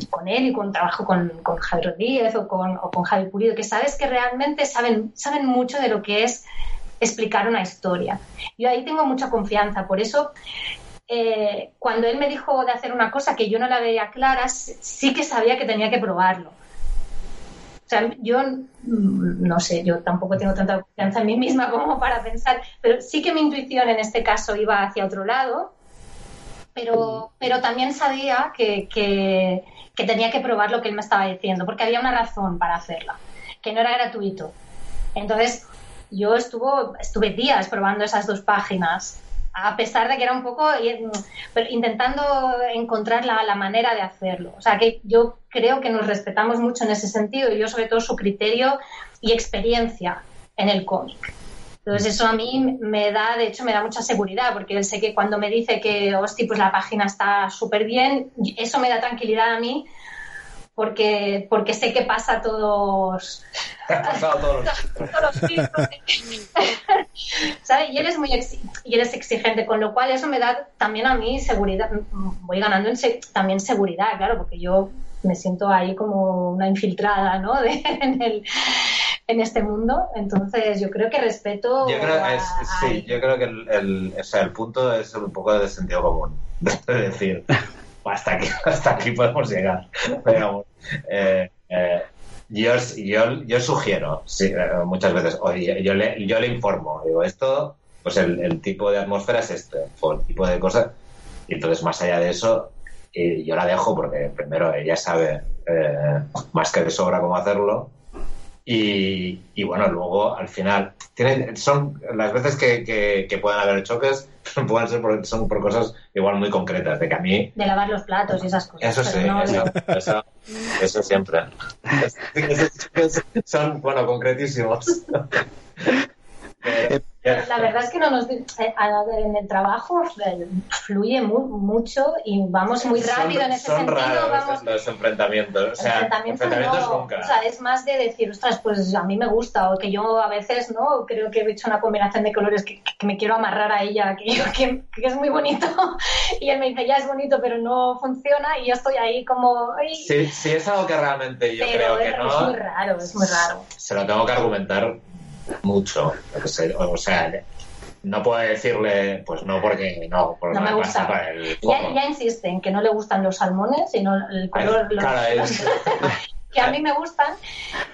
con él y cuando trabajo con, con Javi Rodríguez o con, o Javi Pulido, que sabes que realmente saben, saben mucho de lo que es explicar una historia. Yo ahí tengo mucha confianza, por eso eh, cuando él me dijo de hacer una cosa que yo no la veía clara, sí que sabía que tenía que probarlo. O sea, yo mm, no sé, yo tampoco tengo tanta confianza en mí misma como para pensar, pero sí que mi intuición en este caso iba hacia otro lado pero, pero también sabía que, que, tenía que probar lo que él me estaba diciendo, porque había una razón para hacerla, que no era gratuito. Entonces, yo estuvo, estuve días probando esas dos páginas, a pesar de que era un poco intentando encontrar la, la, manera de hacerlo. O sea, que yo creo que nos respetamos mucho en ese sentido y yo sobre todo su criterio y experiencia en el cómic. Entonces eso a mí me da, de hecho, me da mucha seguridad, porque sé que cuando me dice que, hostia, pues la página está súper bien, eso me da tranquilidad a mí, porque, porque sé que pasa todos... todos los Y él es muy y él es exigente, con lo cual eso me da también a mí seguridad, voy ganando en también seguridad, claro, porque yo me siento ahí como una infiltrada, ¿no? en el en este mundo. Entonces, yo creo que respeto. Yo creo, sí, yo creo que el, o sea, el punto es un poco de sentido común. Es decir, hasta aquí, hasta aquí podemos llegar. Pero, eh, eh, yo, yo, yo, sugiero, sí, eh, muchas veces, oye, yo le, yo le informo, digo, esto, pues el, el tipo de atmósfera es este, o el tipo de cosas. Y entonces, más allá de eso, yo la dejo porque primero ella sabe más que de sobra cómo hacerlo y, bueno, luego al final, tienen, son las veces que, que, pueden haber choques, pueden ser por, son por cosas igual muy concretas, de que a mí... De lavar los platos y esas cosas. Eso sí, eso, eso, siempre. son, bueno, concretísimos. La verdad es que no nos, eh, en el trabajo fluye mucho y vamos muy rápido en ese son sentido. Raros vamos, los enfrentamientos. O sea, enfrentamientos, nunca. O sea, es más de decir, ostras, pues a mí me gusta, o que yo a veces no creo que he hecho una combinación de colores que, me quiero amarrar a ella, que, que, es muy bonito. y él me dice, ya es bonito, pero no funciona, y yo estoy ahí como. Sí, sí, es algo que realmente yo creo que no. Es muy raro, es muy raro. Se lo tengo que argumentar mucho. O sea, no puedo decirle, pues no, porque no, porque no me gusta. ya, ya insisten que no le gustan los salmones, sino el color. que a mí me gustan.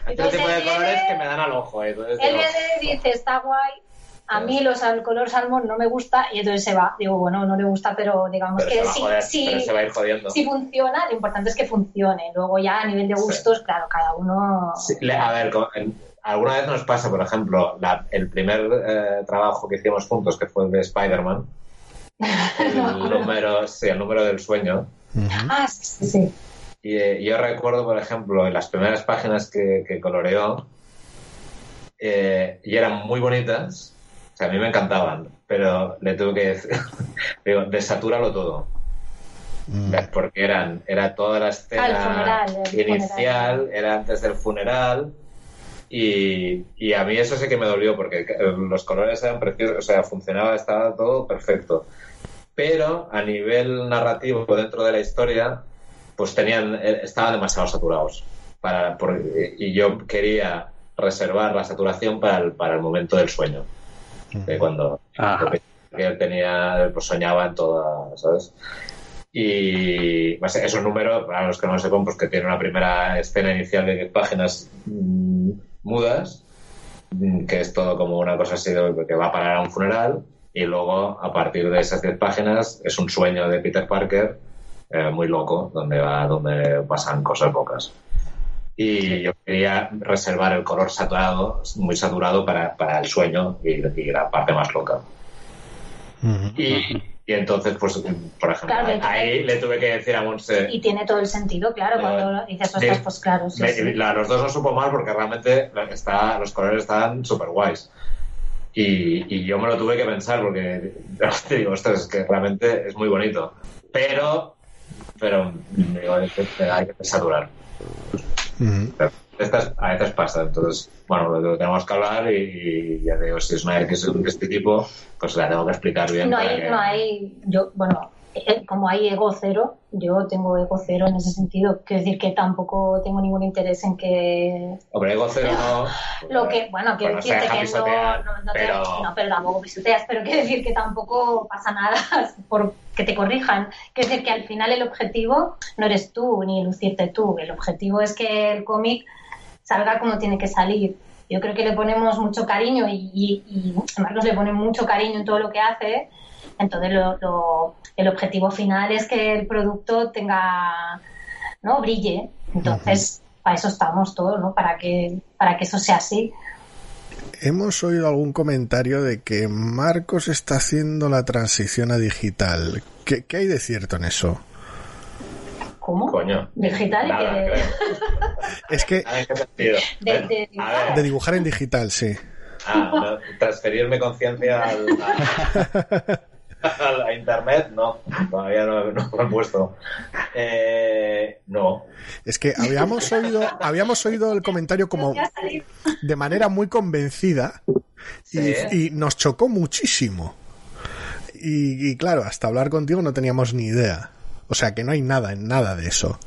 Entonces, tipo de colores que me dan al ojo. él dice, está guay. A mí los, el color salmón no me gusta y entonces se va. Digo, bueno, no le gusta, pero digamos que sí, si funciona, lo importante es que funcione. Luego ya a nivel de gustos, claro, cada uno... a ver, alguna vez nos pasa, por ejemplo, el primer eh, trabajo que hicimos juntos, que fue el de Spider-Man, el número, sí, el número del sueño. Ah, sí, sí. Y eh, yo recuerdo, por ejemplo, en las primeras páginas que, coloreó, eh, y eran muy bonitas, o sea, a mí me encantaban, pero le tuve que decir, digo, desatúralo todo. Mm. Porque eran, era toda la escena inicial, era antes del funeral, y, a mí eso sí que me dolió porque los colores eran preciosos, o sea, funcionaba, estaba todo perfecto. Pero a nivel narrativo dentro de la historia, pues tenían, eh, estaban demasiado saturados. Para, y yo quería reservar la saturación para el, para el momento del sueño. De cuando que él tenía, pues soñaba en toda, ¿sabes? Y es un número, para los que no lo sepan, pues que tiene una primera escena inicial de 10 páginas mm, mudas, mm, que es todo como una cosa así que va a parar a un funeral, y luego a partir de esas 10 páginas es un sueño de Peter Parker eh, muy loco donde va donde pasan cosas pocas y yo quería reservar el color saturado muy saturado para, para el sueño y, la parte más loca. Y, y, entonces pues por ejemplo ahí le tuve que decir a Monse y tiene todo el sentido claro cuando dices pues, pues claro sí, los dos lo supo mal porque realmente está, los colores estaban súper guays y, yo me lo tuve que pensar porque te digo, ostras, es que realmente es muy bonito. Pero, pero digo, hay que saturar. Estas a veces pasa, entonces, bueno, lo tenemos que hablar y, ya digo, si es una X de este tipo, pues la tengo que explicar bien. No hay, no hay, yo, bueno, eh, como hay ego cero, yo tengo ego cero en ese sentido. Quiero decir que tampoco tengo ningún interés en que. Hombre, ego cero no. Lo que, bueno, quiero decirte que no, no, pero... no, pero tampoco pisoteas, pero quiero decir que tampoco pasa nada por que te corrijan. Quiero decir que al final el objetivo no eres tú ni lucirte tú. El objetivo es que el cómic salga como tiene que salir. Yo creo que le ponemos mucho cariño y, y, y Marcos le pone mucho cariño en todo lo que hace entonces, lo, el objetivo final es que el producto tenga, ¿no? Brille. Entonces, para eso estamos todos, ¿no? Para que, para que eso sea así. Hemos oído algún comentario de que Marcos está haciendo la transición a digital. ¿Qué, hay de cierto en eso? ¿Cómo? Coño. Digital y que... es que... De, de, dibujar en digital, sí. Ah, transferirme conciencia al... a internet, no, todavía no, lo he puesto. Eh, no. Es que habíamos oído, habíamos oído el comentario como de manera muy convencida y, nos chocó muchísimo. Y, claro, hasta hablar contigo no teníamos ni idea. O sea que no hay nada en nada de eso.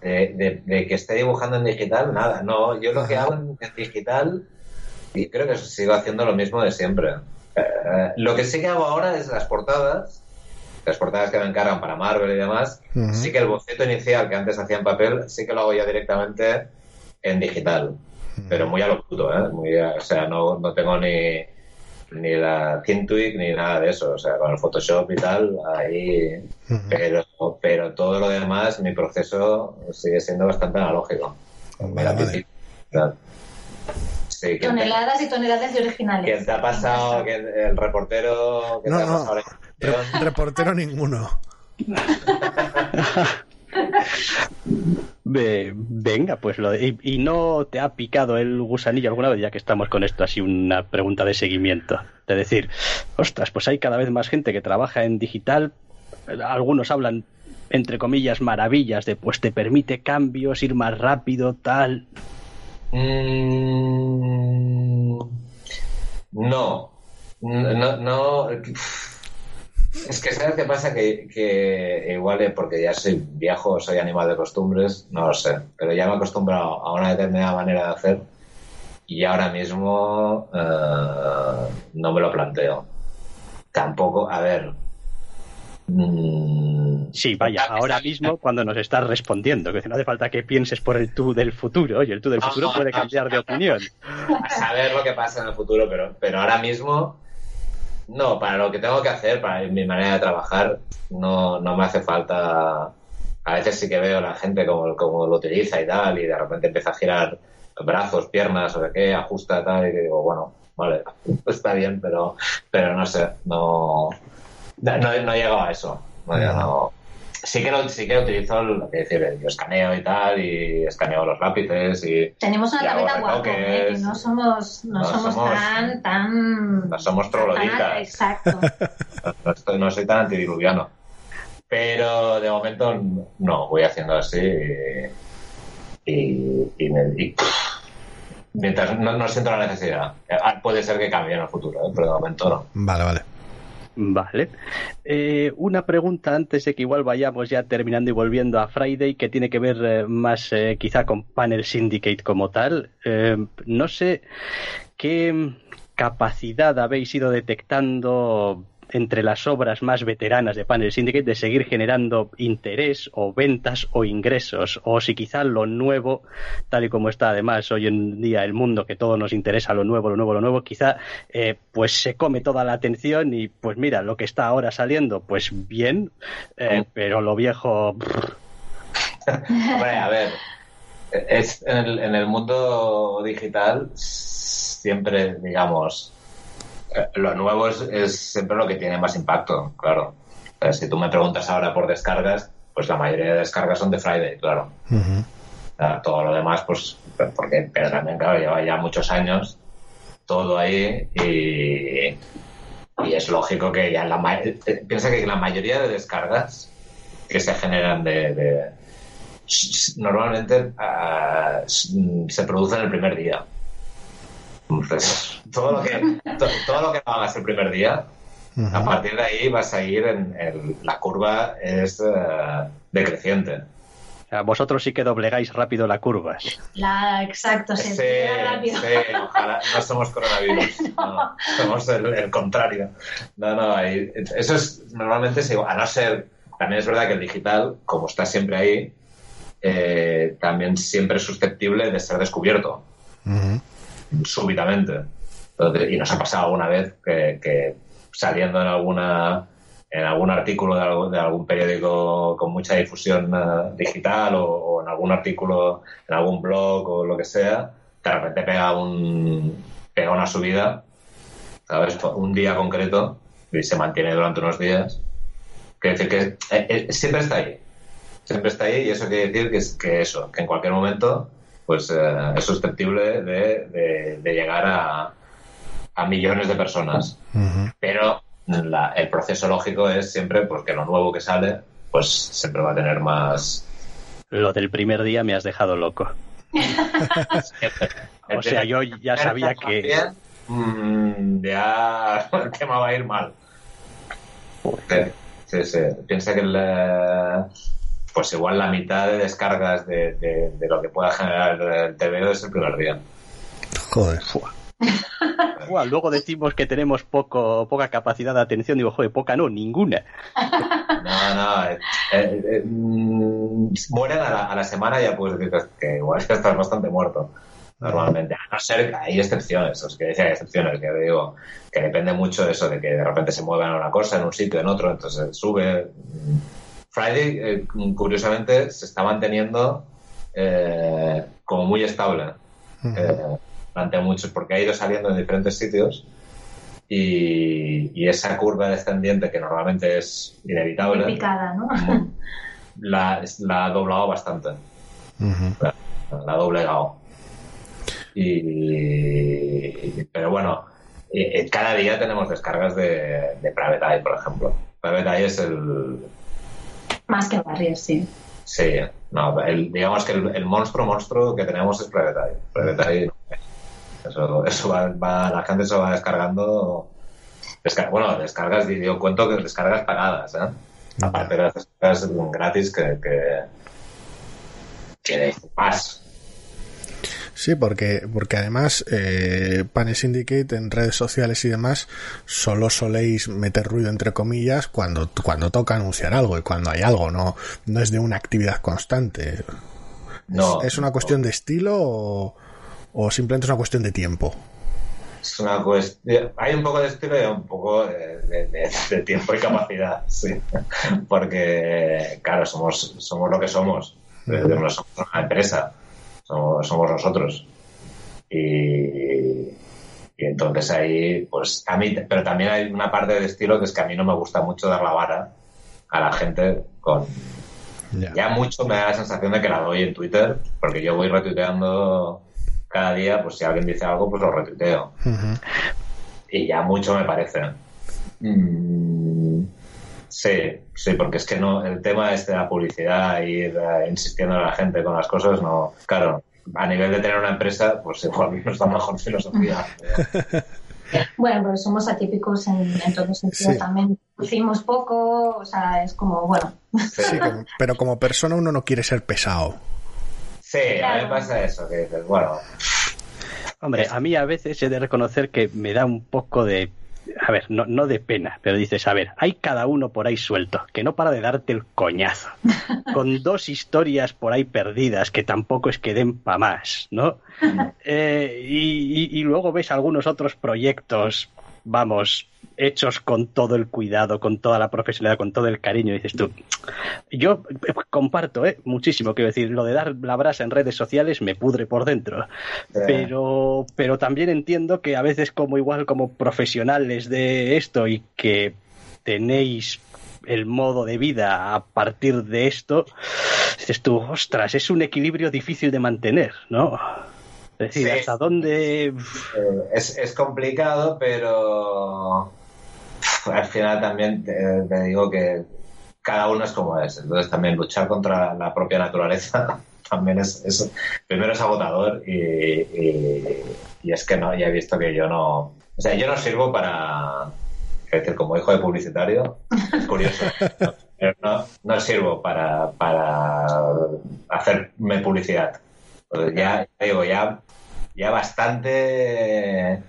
De, que esté dibujando en digital, nada. No, yo lo que hago en, digital, y creo que sigo haciendo lo mismo de siempre. Eh, lo que sí que hago ahora es las portadas, las portadas que me encargan para Marvel y demás, sí que el boceto inicial que antes hacía en papel, sí que lo hago ya directamente en digital. Pero muy a lo puto, ¿eh? Muy o sea, no, no tengo ni, ni la Twig ni nada de eso. O sea, con el Photoshop y tal, ahí. pero, pero todo lo demás, mi proceso sigue siendo bastante analógico. toneladas y toneladas de originales. ¿Quién te ha pasado? ¿El reportero? no, no, reportero ninguno. venga, pues lo y, no te ha picado el gusanillo alguna vez, ya que estamos con esto, así una pregunta de seguimiento. De decir, ostras, pues hay cada vez más gente que trabaja en digital. Algunos hablan, entre comillas, maravillas de pues te permite cambios, ir más rápido, tal. Mm, no, no, no. Es que sabes qué pasa que, que igual porque ya soy viejo, soy animal de costumbres, no lo sé, pero ya me he acostumbrado a una determinada manera de hacer y ahora mismo eh, no me lo planteo. Tampoco, a ver, Mm, sí, vaya, ahora mismo cuando nos estás respondiendo, que no hace falta que pienses por el tú del futuro, oye, el tú del futuro puede cambiar de opinión. A saber lo que pasa en el futuro, pero, pero ahora mismo, no, para lo que tengo que hacer, para mi manera de trabajar, no, no me hace falta. A veces sí que veo a la gente como, como lo utiliza y tal, y de repente empieza a girar brazos, piernas, o de qué, ajusta tal, y digo, bueno, vale, está bien, pero, pero no sé, no no, no, he llegado a eso. Sí que, lo, sí que utilizo lo que decir, yo escaneo y tal, y escaneo los lápices y... Tenemos una tableta guapa, ¿eh? que no somos, no, somos, tan, tan... No somos trogloditas. Exacto. no, no, soy tan antidiluviano. Pero de momento no, voy haciendo así y, y, y, mientras no, no, siento la necesidad. Ah, puede ser que cambie en el futuro, ¿eh? pero de momento no. Vale, vale. Vale. Eh, una pregunta antes de que igual vayamos ya terminando y volviendo a Friday, que tiene que ver eh, más eh, quizá con Panel Syndicate como tal. no sé qué capacidad habéis ido detectando entre las obras más veteranas de Panel Syndicate de seguir generando interés o ventas o ingresos, o si quizá lo nuevo, tal y como está además hoy en día el mundo, que todo nos interesa lo nuevo, lo nuevo, lo nuevo, quizá eh, pues se come toda la atención y pues mira, lo que está ahora saliendo, pues bien, eh, pero lo viejo... a ver, es en el, en el mundo digital siempre, digamos, lo nuevo es, siempre lo que tiene más impacto, claro. si tú me preguntas ahora por descargas, pues la mayoría de descargas son de Friday, claro. todo lo demás, pues, porque pero también, claro, lleva ya muchos años todo ahí y, y es lógico que ya la piensa que la mayoría de descargas que se generan de, normalmente ah, se producen el primer día. Entonces, todo lo que, todo lo que hagas el primer día, a partir de ahí vas a ir en, la curva es uh, decreciente. vosotros sí que doblegáis rápido la curva. La, exacto, se sí, rápido. Sí, ojalá, no somos coronavirus, no. somos el, contrario. No, no, eso es normalmente, a no ser, también es verdad que el digital, como está siempre ahí, eh, también siempre es susceptible de ser descubierto súbitamente. y nos ha pasado alguna vez que, saliendo en alguna en algún artículo de algún, periódico con mucha difusión eh, digital o, en algún artículo en algún blog o lo que sea, de repente pega un pega una subida, ¿sabes? Un día concreto y se mantiene durante unos días. Quiere decir que eh, eh, siempre está ahí. Siempre está ahí y eso quiere decir que, que eso, que en cualquier momento pues eh, es susceptible de, llegar a, a, millones de personas. Pero el proceso lógico es siempre porque lo nuevo que sale, pues siempre va a tener más. Lo del primer día me has dejado loco. o sea, yo ya sabía que. Mm, ya el tema va a ir mal. Sí, sí. Piensa que el, pues igual la mitad de descargas de, lo que pueda generar el TVO es el primer día. Joder. luego decimos que tenemos poco, poca capacidad de atención. Digo, joder, poca no, ninguna. No, no. Eh, eh, eh, mm, mueren a la, semana ya pues que igual es que estás bastante muerto. Normalmente, a no ser que hay excepciones, os que decía hay excepciones, que digo que depende mucho de eso, de que de repente se muevan una cosa en un sitio, en otro, entonces sube, Friday, eh, curiosamente, se está manteniendo eh, como muy estable eh, durante muchos, porque ha ido saliendo en diferentes sitios y, esa curva descendiente que normalmente es inevitable, la, ha doblado bastante. la, ha doblegado. Y, pero bueno, cada día tenemos descargas de, de Private Eye, por ejemplo. Private Eye es el, más que Barrier, sí. Sí, no, digamos que el, monstruo monstruo que tenemos es Prevetae. eso, eso va, la gente se va descargando. bueno, descargas, yo cuento que descargas pagadas, ¿eh? Aparte de las descargas gratis que, que, que más. Sí, porque, porque además eh, Pane Syndicate en redes sociales y demás solo soléis meter ruido entre comillas cuando, cuando toca anunciar algo y cuando hay algo, no, no es de una actividad constante. No, ¿Es, una cuestión de estilo o, simplemente es una cuestión de tiempo? Es una cuestión, hay un poco de estilo y un poco de, tiempo y capacidad, sí. Porque, claro, somos, somos lo que somos. Somos una empresa somos, nosotros. Y, entonces ahí, pues a mí, pero también hay una parte del estilo que es que a mí no me gusta mucho dar la vara a la gente con... Ya mucho me da la sensación de que la doy en Twitter, porque yo voy retuiteando cada día, pues si alguien dice algo, pues lo retuiteo. Y ya mucho me parece. Mm, sí, sí, porque es que no, el tema este de la publicidad, ir uh, insistiendo a la gente con las cosas, no, claro, a nivel de tener una empresa, pues igual no está mejor filosofía. Bueno, pero somos atípicos en, en todos sentidos también. Hicimos poco, o sea, es como, bueno. Sí, pero como persona uno no quiere ser pesado. Sí, a mí me pasa eso, que dices, bueno. Hombre, a mí a veces he de reconocer que me da un poco de a ver, no, no de pena, pero dices, a ver, hay cada uno por ahí suelto, que no para de darte el coñazo, con dos historias por ahí perdidas que tampoco es que den pa' más, ¿no? Eh, y, y luego ves algunos otros proyectos, vamos, hechos con todo el cuidado, con toda la profesionalidad, con todo el cariño, dices tú. Yo comparto ¿eh? muchísimo, quiero decir, lo de dar la brasa en redes sociales me pudre por dentro, pero, pero también entiendo que a veces como igual como profesionales de esto y que tenéis el modo de vida a partir de esto, dices tú, ostras, es un equilibrio difícil de mantener, ¿no? Es decir, ¿hasta dónde...? Eh, es, es complicado, pero al final también te, digo que cada uno es como es. Entonces también luchar contra la propia naturaleza también es, primero es agotador y, es que no, ya he visto que yo no, o sea, yo no sirvo para, decir, como hijo de publicitario, es curioso, no, no, sirvo para, para hacerme publicidad. ya digo, ya, ya bastante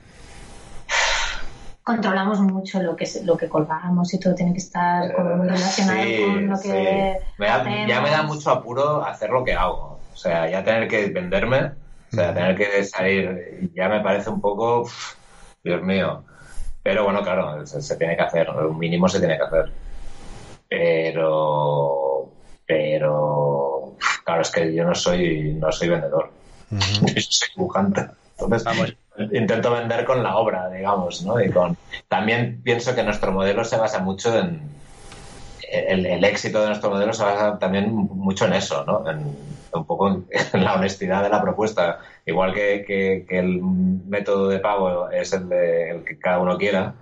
controlamos mucho lo que lo que colgamos y todo tiene que estar eh, relacionado con lo que ya me da mucho apuro hacer lo que hago. O sea ya tener que venderme o sea tener que salir ya me parece un poco Dios mío. Pero bueno claro se, tiene que hacer un mínimo se tiene que hacer. Pero pero claro es que yo no soy no soy vendedor yo soy dibujante entonces vamos intento vender con la obra, digamos, ¿no? Y con también pienso que nuestro modelo se basa mucho en el, éxito de nuestro modelo se basa también mucho en eso, ¿no? En, un poco en, la honestidad de la propuesta, igual que, el método de pago es el, de, el que cada uno quiera.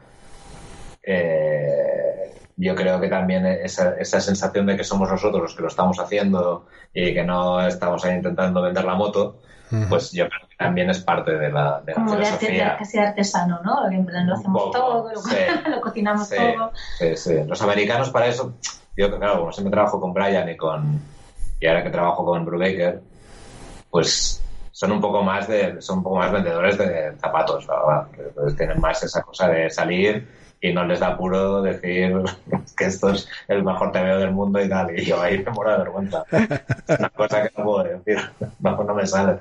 Eh, yo creo que también esa, esa sensación de que somos nosotros los que lo estamos haciendo y que no estamos ahí intentando vender la moto, pues yo creo que también es parte de la, de la Como filosofía. casi artesano, ¿no? En plan, lo hacemos todo, lo, cocinamos todo. Sí, sí. Los americanos para eso, yo que claro, como siempre trabajo con Brian y con y ahora que trabajo con Brubaker, pues son un poco más de son un poco más vendedores de zapatos, ¿verdad? Entonces tienen más esa cosa de salir y no les da apuro decir que esto es el mejor TVO del mundo y tal. Y yo ahí me muero de vergüenza. Una cosa que no puedo decir. No, no me sale.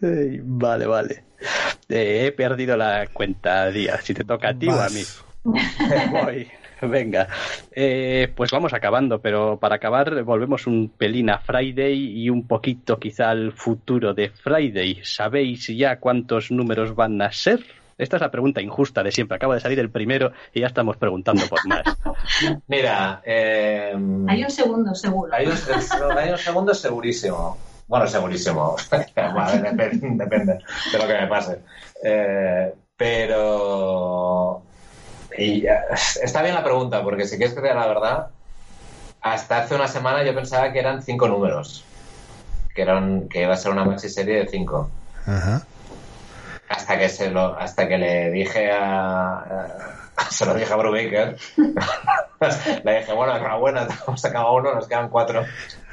Vale, vale. Eh, he perdido la cuenta, Díaz. Si te toca a ti o a mí. Voy. Venga, eh, pues vamos acabando, pero para acabar volvemos un pelín a Friday y un poquito quizá al futuro de Friday. ¿Sabéis ya cuántos números van a ser? Esta es la pregunta injusta de siempre. Acaba de salir el primero y ya estamos preguntando por más. Mira, eh, hay un segundo seguro. Hay un, segundo segurísimo. Bueno, segurísimo. depende, de lo que me pase. Eh, pero está bien la pregunta, porque si quieres que te la verdad, hasta hace una semana yo pensaba que eran cinco números. Que, eran, que iba a ser una maxi serie de cinco. Ajá hasta que se lo, hasta que le dije a, se lo dije a Brubaker. Le dije bueno enhorabuena hemos sacado uno nos quedan cuatro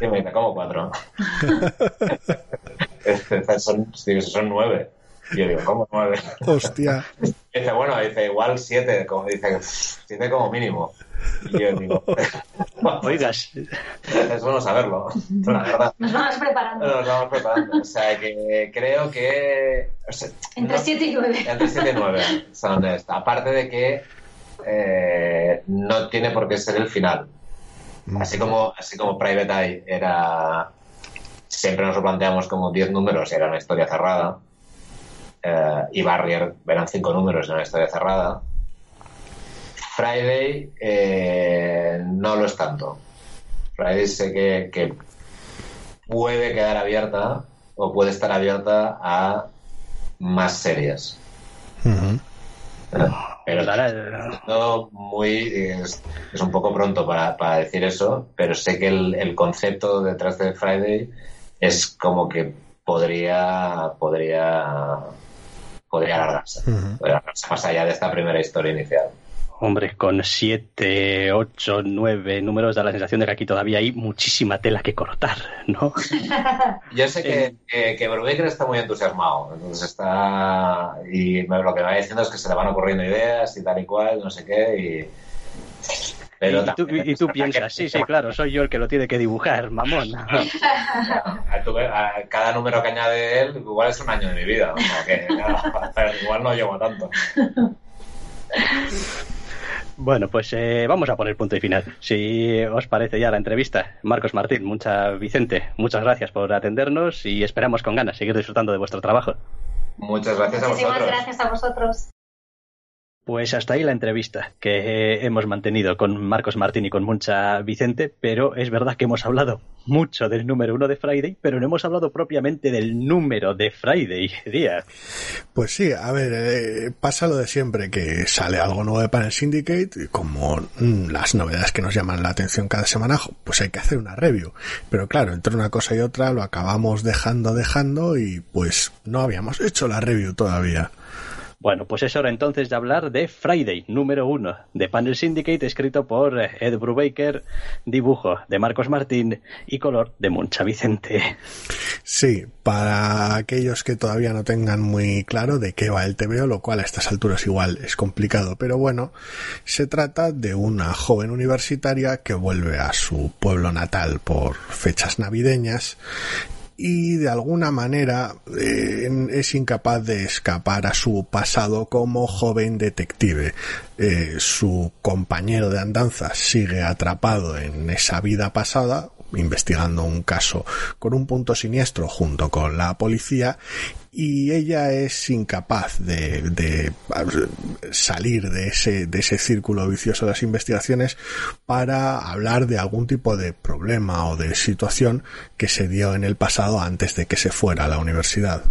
y me dice ¿cómo cuatro? son, son nueve. Y yo digo ¿cómo nueve? hostia. Dice bueno dice igual siete como dice siete como mínimo y yo digo, oigas, es bueno saberlo, la verdad. Nos vamos preparando. Nos vamos preparando. O sea, que creo que. entre 7 y 9. Entre 7 y 9 son Aparte de que eh, no tiene por qué ser el final. Mm. Así como, así como Private Eye era. Siempre nos lo planteamos como 10 números y era una historia cerrada. Eh, y Barrier eran 5 números y era una historia cerrada Friday eh, no lo es tanto. Friday sé que, puede quedar abierta o puede estar abierta a más series. Pero muy es, un poco pronto para, decir eso, pero sé que el, concepto detrás de Friday es como que podría podría podría alargarse, podría alargarse más allá de esta primera historia inicial. Hombre, con siete, ocho, nueve números da la sensación de que aquí todavía hay muchísima tela que cortar, ¿no? Yo sé que, eh. que, Brubaker está muy entusiasmado, entonces está y lo que me va diciendo es que se le van ocurriendo ideas y tal y cual, no sé qué, y y, tú, piensas, sí, sí, claro, soy yo el que lo tiene que dibujar, mamón. cada número que añade él, igual es un año de mi vida, o sea que igual no llevo tanto. Bueno, pues eh, vamos a poner punto y final. Si os parece ya la entrevista, Marcos Martín, mucha Vicente, muchas gracias por atendernos y esperamos con ganas seguir disfrutando de vuestro trabajo. Muchas gracias a vosotros. Muchísimas gracias a vosotros. Pues hasta ahí la entrevista que hemos mantenido con Marcos Martín y con Muncha Vicente, pero es verdad que hemos hablado mucho del número uno de Friday, pero no hemos hablado propiamente del número de Friday, Díaz. Pues sí, a ver, eh, pasa lo de siempre, que sale algo nuevo de Panel Syndicate, y como mm, las novedades que nos llaman la atención cada semana, pues hay que hacer una review. Pero claro, entre una cosa y otra lo acabamos dejando, dejando, y pues no habíamos hecho la review todavía. Bueno, pues es hora entonces de hablar de Friday, número uno, de Panel Syndicate, escrito por Ed Brubaker, dibujo de Marcos Martín y color de Moncha Vicente. Sí, para aquellos que todavía no tengan muy claro de qué va el TVO, lo cual a estas alturas igual es complicado, pero bueno, se trata de una joven universitaria que vuelve a su pueblo natal por fechas navideñas y de alguna manera eh, es incapaz de escapar a su pasado como joven detective. Eh, su compañero de andanzas sigue atrapado en esa vida pasada, investigando un caso con un punto siniestro junto con la policía y ella es incapaz de, salir de ese, de ese círculo vicioso de las investigaciones para hablar de algún tipo de problema o de situación que se dio en el pasado antes de que se fuera a la universidad.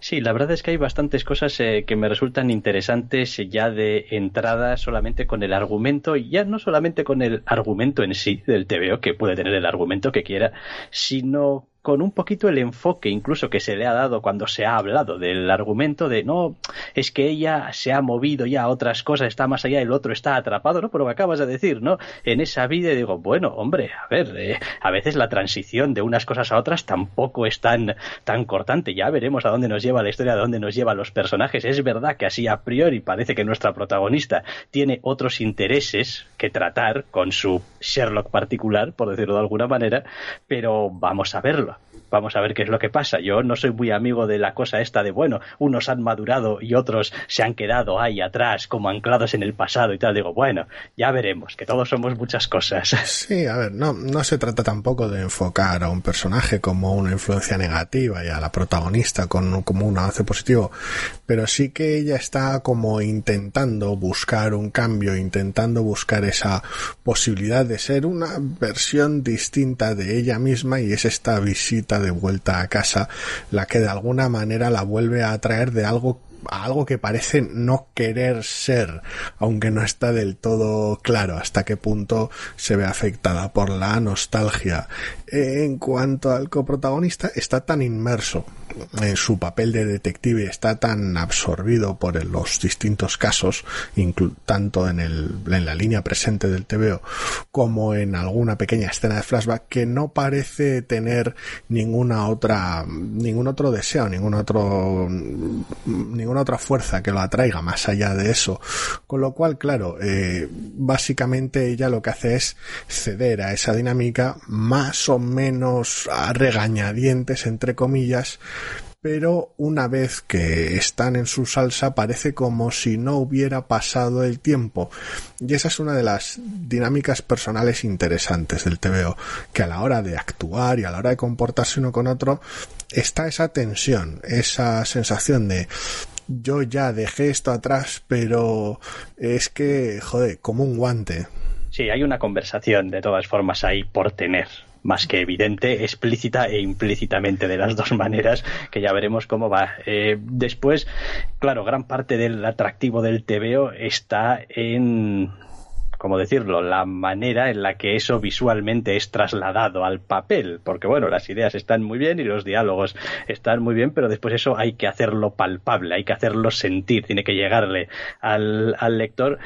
Sí, la verdad es que hay bastantes cosas eh, que me resultan interesantes ya de entrada solamente con el argumento, y ya no solamente con el argumento en sí del TVO, que puede tener el argumento que quiera, sino con un poquito el enfoque incluso que se le ha dado cuando se ha hablado del argumento de no, es que ella se ha movido ya a otras cosas, está más allá, el otro está atrapado, ¿no? Por lo acabas de decir, ¿no? En esa vida digo, bueno, hombre, a ver, eh, a veces la transición de unas cosas a otras tampoco es tan, tan cortante, ya veremos a dónde nos lleva la historia, a dónde nos llevan los personajes. Es verdad que así a priori parece que nuestra protagonista tiene otros intereses que tratar con su Sherlock particular, por decirlo de alguna manera, pero vamos a verlo vamos a ver qué es lo que pasa. Yo no soy muy amigo de la cosa esta de, bueno, unos han madurado y otros se han quedado ahí atrás, como anclados en el pasado y tal. Digo, bueno, ya veremos, que todos somos muchas cosas. Sí, a ver, no, no se trata tampoco de enfocar a un personaje como una influencia negativa y a la protagonista con, como un avance positivo, pero sí que ella está como intentando buscar un cambio, intentando buscar esa posibilidad de ser una versión distinta de ella misma y es esta visita vuelta a casa la que de alguna manera la vuelve a atraer de algo algo que parece no querer ser, aunque no está del todo claro hasta qué punto se ve afectada por la nostalgia. En cuanto al coprotagonista, está tan inmerso en su papel de detective, está tan absorbido por los distintos casos, tanto en, el, en la línea presente del TVO como en alguna pequeña escena de flashback, que no parece tener ninguna otra, ningún otro deseo, ningún otro, ninguna otra fuerza que lo atraiga más allá de eso. Con lo cual, claro, eh, básicamente ella lo que hace es ceder a esa dinámica más o menos a regañadientes, entre comillas, pero una vez que están en su salsa parece como si no hubiera pasado el tiempo. Y esa es una de las dinámicas personales interesantes del TVO, que a la hora de actuar y a la hora de comportarse uno con otro está esa tensión, esa sensación de yo ya dejé esto atrás, pero es que, joder, como un guante. Sí, hay una conversación de todas formas ahí por tener más que evidente, explícita e implícitamente de las dos maneras, que ya veremos cómo va. Eh, después, claro, gran parte del atractivo del TVO está en ¿cómo decirlo?, la manera en la que eso visualmente es trasladado al papel, porque bueno, las ideas están muy bien y los diálogos están muy bien, pero después eso hay que hacerlo palpable, hay que hacerlo sentir, tiene que llegarle al, al lector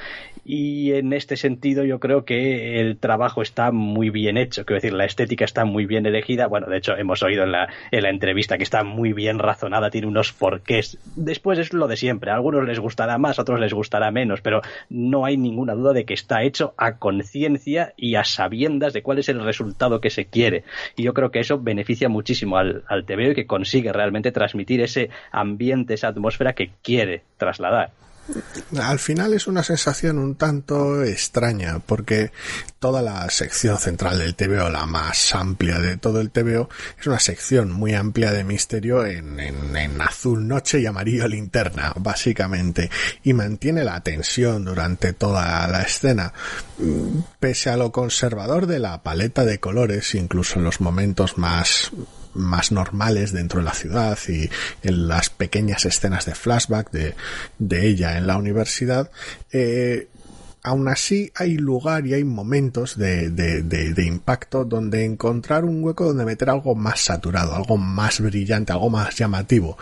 y en este sentido yo creo que el trabajo está muy bien hecho, quiero decir, la estética está muy bien elegida, bueno, de hecho hemos oído en la, en la entrevista que está muy bien razonada, tiene unos porqués, después es lo de siempre, a algunos les gustará más, a otros les gustará menos, pero no hay ninguna duda de que está hecho a conciencia y a sabiendas de cuál es el resultado que se quiere, y yo creo que eso beneficia muchísimo al, al TVO y que consigue realmente transmitir ese ambiente, esa atmósfera que quiere trasladar. Al final es una sensación un tanto extraña, porque toda la sección central del TVO, la más amplia de todo el TVO, es una sección muy amplia de misterio en, en, azul noche y amarillo linterna, básicamente, y mantiene la tensión durante toda la escena. Pese a lo conservador de la paleta de colores, incluso en los momentos más más normales dentro de la ciudad y en las pequeñas escenas de flashback de, ella en la universidad, eh, aún así hay lugar y hay momentos de, de, impacto donde encontrar un hueco donde meter algo más saturado, algo más brillante, algo más llamativo.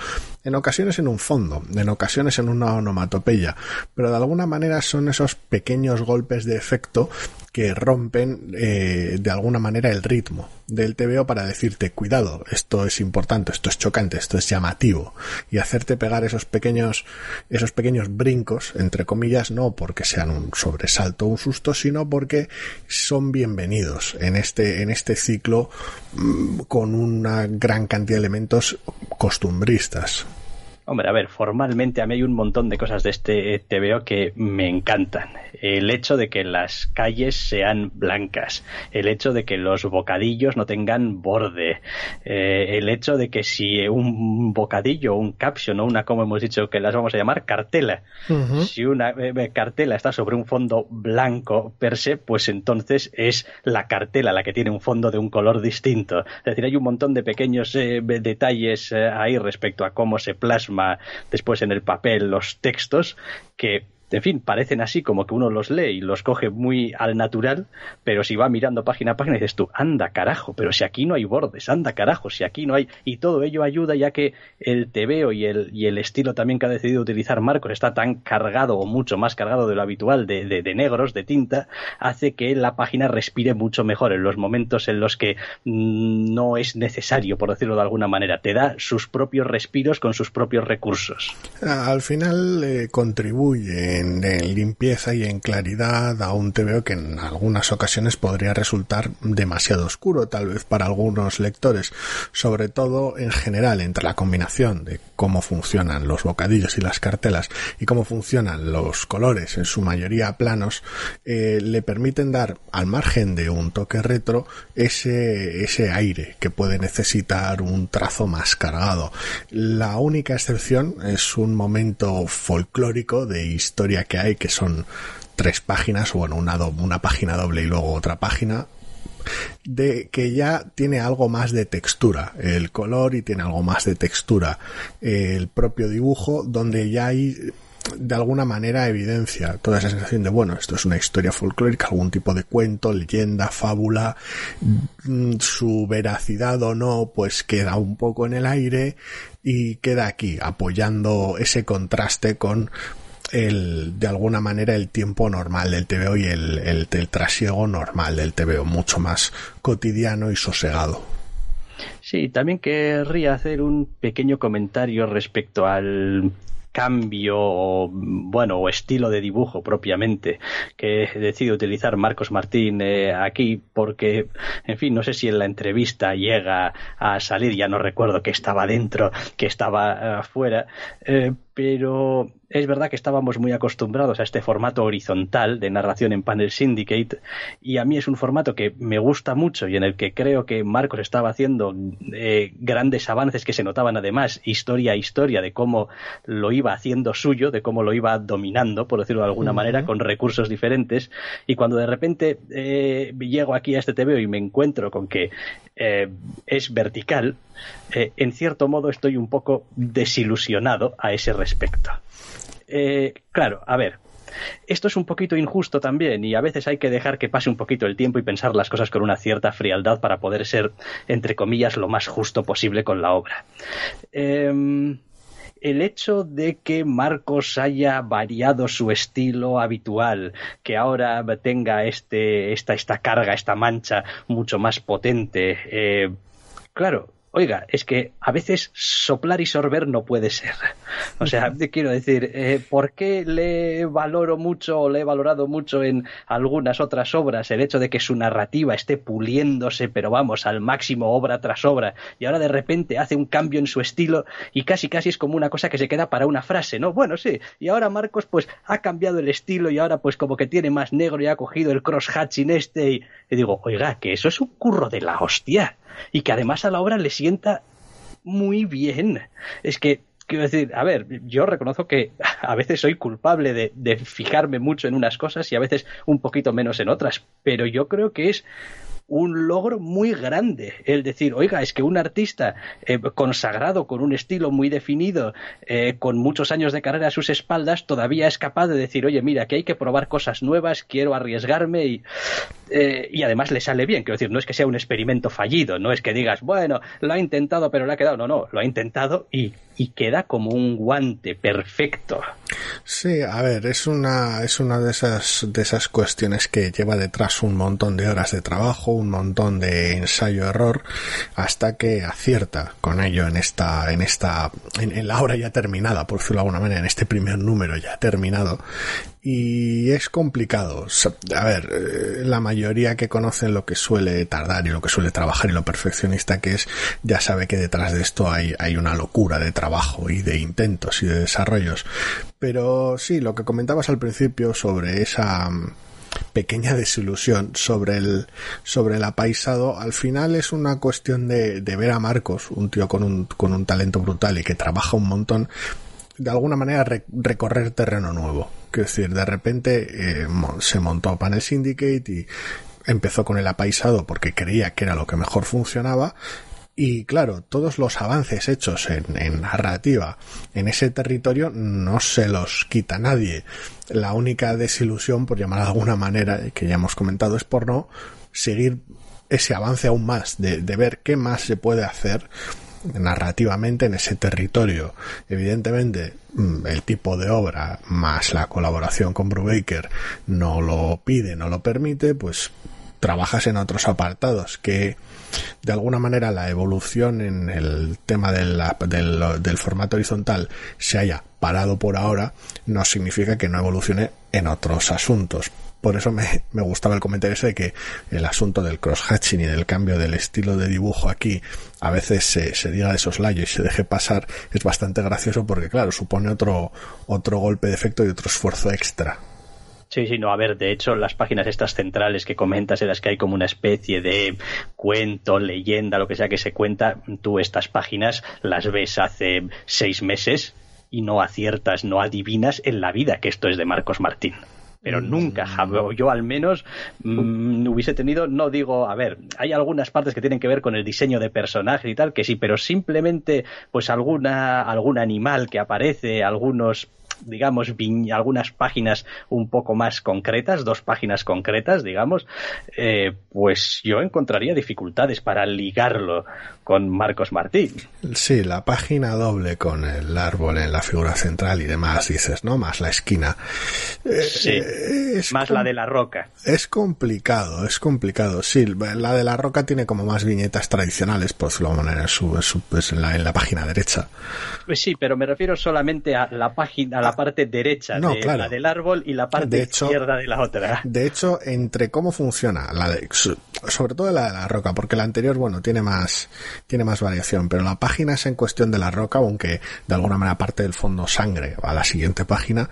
En ocasiones en un fondo, en ocasiones en una onomatopeya, pero de alguna manera son esos pequeños golpes de efecto que rompen eh, de alguna manera el ritmo del TVO para decirte cuidado, esto es importante, esto es chocante, esto es llamativo y hacerte pegar esos pequeños esos pequeños brincos entre comillas no porque sean un sobresalto o un susto sino porque son bienvenidos en este en este ciclo mm, con una gran cantidad de elementos costumbristas Hombre, a ver, formalmente a mí hay un montón de cosas de este TVO que me encantan. El hecho de que las calles sean blancas, el hecho de que los bocadillos no tengan borde, eh, el hecho de que si un bocadillo, un caption o una, como hemos dicho que las vamos a llamar, cartela, si una eh, eh, cartela está sobre un fondo blanco per se, pues entonces es la cartela la que tiene un fondo de un color distinto. Es decir, hay un montón de pequeños detalles ahí respecto a cómo se plasma después en el papel los textos que en fin, parecen así como que uno los lee y los coge muy al natural, pero si va mirando página a página dices tú, anda carajo, pero si aquí no hay bordes, anda carajo, si aquí no hay... Y todo ello ayuda ya que el tebeo y el, y el estilo también que ha decidido utilizar Marcos está tan cargado o mucho más cargado de lo habitual de, de, negros, de tinta, hace que la página respire mucho mejor en los momentos en los que mm, no es necesario, por decirlo de alguna manera. Te da sus propios respiros con sus propios recursos. Al final eh, contribuye en, limpieza y en claridad a un TVO que en algunas ocasiones podría resultar demasiado oscuro, tal vez para algunos lectores, sobre todo en general entre la combinación de cómo funcionan los bocadillos y las cartelas y cómo funcionan los colores, en su mayoría planos, eh, le permiten dar, al margen de un toque retro, ese, ese aire que puede necesitar un trazo más cargado. La única excepción es un momento folclórico de historia que hay, que son tres páginas, bueno, una, una página doble y luego otra página, de que ya tiene algo más de textura el color y tiene algo más de textura el propio dibujo donde ya hay de alguna manera evidencia toda esa sensación de bueno esto es una historia folclórica algún tipo de cuento leyenda fábula mm, su veracidad o no pues queda un poco en el aire y queda aquí apoyando ese contraste con el, de alguna manera el tiempo normal del TVO y el, el, trasiego normal del TVO, mucho más cotidiano y sosegado. Sí, también querría hacer un pequeño comentario respecto al cambio bueno, o estilo de dibujo propiamente que decide utilizar Marcos Martín eh, aquí porque, en fin, no sé si en la entrevista llega a salir, ya no recuerdo que estaba dentro, que estaba afuera, eh, pero es verdad que estábamos muy acostumbrados a este formato horizontal de narración en Panel Syndicate y a mí es un formato que me gusta mucho y en el que creo que Marcos estaba haciendo eh, grandes avances que se notaban además historia a historia de cómo lo iba haciendo suyo, de cómo lo iba dominando, por decirlo de alguna manera, con recursos diferentes. Y cuando de repente eh, llego aquí a este TVO y me encuentro con que eh, es vertical, en cierto modo estoy un poco desilusionado a ese respecto. Eh, claro, a ver, esto es un poquito injusto también y a veces hay que dejar que pase un poquito el tiempo y pensar las cosas con una cierta frialdad para poder ser, entre comillas, lo más justo posible con la obra. Em, el hecho de que Marcos haya variado su estilo habitual, que ahora tenga este, esta, esta carga, esta mancha mucho más potente, eh, claro, Oiga, es que a veces soplar y sorber no puede ser. O sea, te quiero decir, eh, ¿por qué le valoro mucho o le he valorado mucho en algunas otras obras el hecho de que su narrativa esté puliéndose, pero vamos, al máximo obra tras obra, y ahora de repente hace un cambio en su estilo y casi casi es como una cosa que se queda para una frase, ¿no? Bueno, sí, y ahora Marcos pues ha cambiado el estilo y ahora pues como que tiene más negro y ha cogido el cross-hatching este y, y digo, oiga, que eso es un curro de la hostia y que además a la obra le sienta muy bien. Es que, quiero decir, a ver, yo reconozco que a veces soy culpable de, de fijarme mucho en unas cosas y a veces un poquito menos en otras, pero yo creo que es un logro muy grande el decir, oiga, es que un artista eh, consagrado con un estilo muy definido, eh, con muchos años de carrera a sus espaldas, todavía es capaz de decir, oye, mira, que hay que probar cosas nuevas, quiero arriesgarme y, eh, y además le sale bien. Quiero decir, no es que sea un experimento fallido, no es que digas, bueno, lo ha intentado pero le ha quedado. No, no, lo ha intentado y, y queda como un guante perfecto. Sí, a ver, es una, es una de esas, de esas cuestiones que lleva detrás un montón de horas de trabajo, un montón de ensayo-error, hasta que acierta con ello en esta, en esta, en, la hora ya terminada, por decirlo de alguna manera, en este primer número ya terminado. Y es complicado. A ver, eh, la mayoría que conocen lo que suele tardar y lo que suele trabajar y lo perfeccionista que es, ya sabe que detrás de esto hay, hay una locura de trabajo y de intentos y de desarrollos. Pero sí, lo que comentabas al principio sobre esa, pequeña desilusión sobre el, sobre el apaisado, al final es una cuestión de, de ver a Marcos, un tío con un, con un talento brutal y que trabaja un montón, de alguna manera recorrer terreno nuevo. Quiero decir, de repente eh, se montó Panel Syndicate y empezó con el apaisado porque creía que era lo que mejor funcionaba y claro, todos los avances hechos en, narrativa en ese territorio no se los quita nadie. La única desilusión, por llamar de alguna manera, que ya hemos comentado, es por no seguir ese avance aún más, de, de ver qué más se puede hacer narrativamente en ese territorio. Evidentemente, mm, el tipo de obra más la colaboración con Brubaker no lo pide, no lo permite, pues trabajas en otros apartados que de alguna manera la evolución en el tema del, del, formato horizontal se haya parado por ahora no significa que no evolucione en otros asuntos. Por eso me, me gustaba el comentario ese de que el asunto del cross-hatching y del cambio del estilo de dibujo aquí a veces se, se diga de soslayo y se deje pasar es bastante gracioso porque claro, supone otro, otro golpe de efecto y otro esfuerzo extra. Sí, sí, no, a ver, de hecho, las páginas estas centrales que comentas en las que hay como una especie de cuento, leyenda, lo que sea que se cuenta, tú estas páginas las ves hace seis meses y no aciertas, no adivinas en la vida que esto es de Marcos Martín pero mm. nunca, yo al menos mm, hubiese tenido, no digo, a ver, hay algunas partes que tienen que ver con el diseño de personajes y tal, que sí, pero simplemente pues alguna, algún animal que aparece, algunos digamos, algunas páginas un poco más concretas, dos páginas concretas, digamos, eh, pues yo encontraría dificultades para ligarlo con Marcos Martín. Sí, la página doble con el árbol en la figura central y demás, dices, ¿no? Más la esquina. Eh, sí, eh, más la de la roca. Es complicado, es complicado. Sí, la de la roca tiene como más viñetas tradicionales, por de manera, en, su, pues en, la, en la página derecha. Pues sí, pero me refiero solamente a la página, a la parte derecha de la del árbol y la parte izquierda de la otra. De hecho, entre cómo funciona, la de, sobre todo la de la roca, porque la anterior, bueno, tiene más, tiene más variación, pero la página es en cuestión de la roca, aunque de alguna manera parte del fondo sangre a la siguiente página,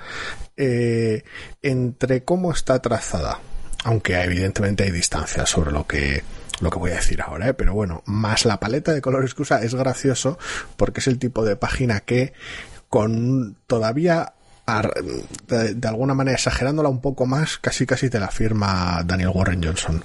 eh, entre cómo está trazada, aunque evidentemente hay distancia sobre lo que lo que voy a decir ahora, ¿eh? pero bueno, más la paleta de colores que usa es gracioso porque es el tipo de página que con todavía de, alguna manera exagerándola un poco más, casi casi te la firma Daniel Warren Johnson.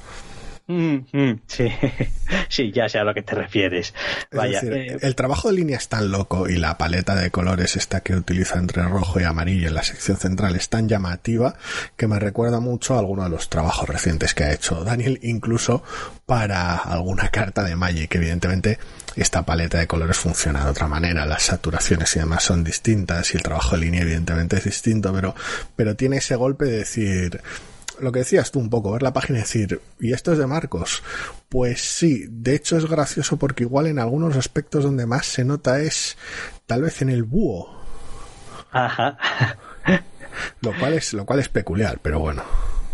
Mm, mm, sí, sí, ya sé a lo que te refieres. Vaya, eh, el trabajo de línea es tan loco y la paleta de colores esta que utiliza entre rojo y amarillo en la sección central es tan llamativa que me recuerda mucho a alguno de los trabajos recientes que ha hecho Daniel, incluso para alguna carta de Magic. Evidentemente, esta paleta de colores funciona de otra manera, las saturaciones y demás son distintas y el trabajo de línea evidentemente es distinto, pero, pero tiene ese golpe de decir, lo que decías tú un poco, ver la página y decir, ¿y esto es de Marcos? Pues sí, de hecho es gracioso porque igual en algunos aspectos donde más se nota es tal vez en el búho. Ajá. Lo cual es, lo cual es peculiar, pero bueno.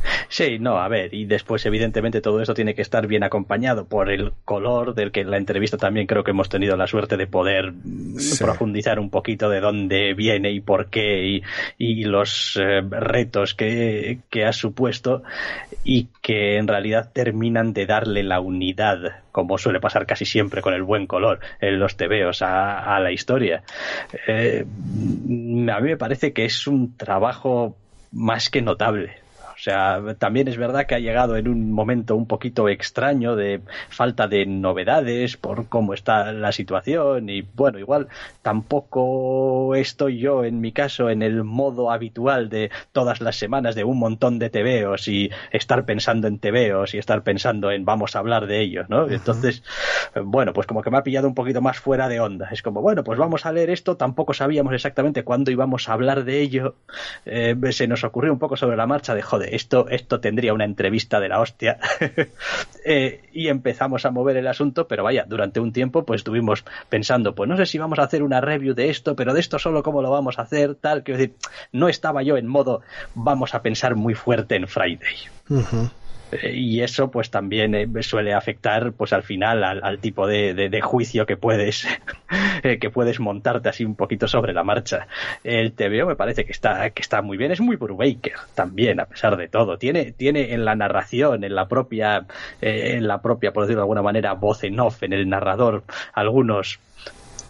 Sí, no, a ver, y después evidentemente todo esto tiene que estar bien acompañado por el color del que en la entrevista también creo que hemos tenido la suerte de poder profundizar un poquito de dónde viene y por qué y, los eh, retos que, ha supuesto y que en realidad terminan de darle la unidad como suele pasar casi siempre con el buen color en los tebeos a, la historia. Eh, a mí me parece que es un trabajo más que notable o sea, también es verdad que ha llegado en un momento un poquito extraño de falta de novedades por cómo está la situación y bueno, igual tampoco estoy yo en mi caso en el modo habitual de todas las semanas de un montón de tebeos y estar pensando en tebeos y estar pensando en vamos a hablar de ellos, ¿no? Entonces, bueno, pues como que me ha pillado un poquito más fuera de onda. Es como, bueno, pues vamos a leer esto, tampoco sabíamos exactamente cuándo íbamos a hablar de ello. Eh, se nos ocurrió un poco sobre la marcha de, joder, esto, esto tendría una entrevista de la hostia. Eh, y empezamos a mover el asunto, pero vaya, durante un tiempo pues estuvimos pensando, pues no sé si vamos a hacer una review de esto, pero de esto solo cómo lo vamos a hacer, tal. Quiero decir, no estaba yo en modo vamos a pensar muy fuerte en Friday. Y eso pues también eh, suele afectar pues al final al, tipo de, juicio que puedes eh, que puedes montarte así un poquito sobre la marcha. El TVO me parece que está que está muy bien. Es muy Brubaker también a pesar de todo. Tiene tiene en la narración en la propia en la propia por decirlo de alguna manera voz en off en el narrador algunos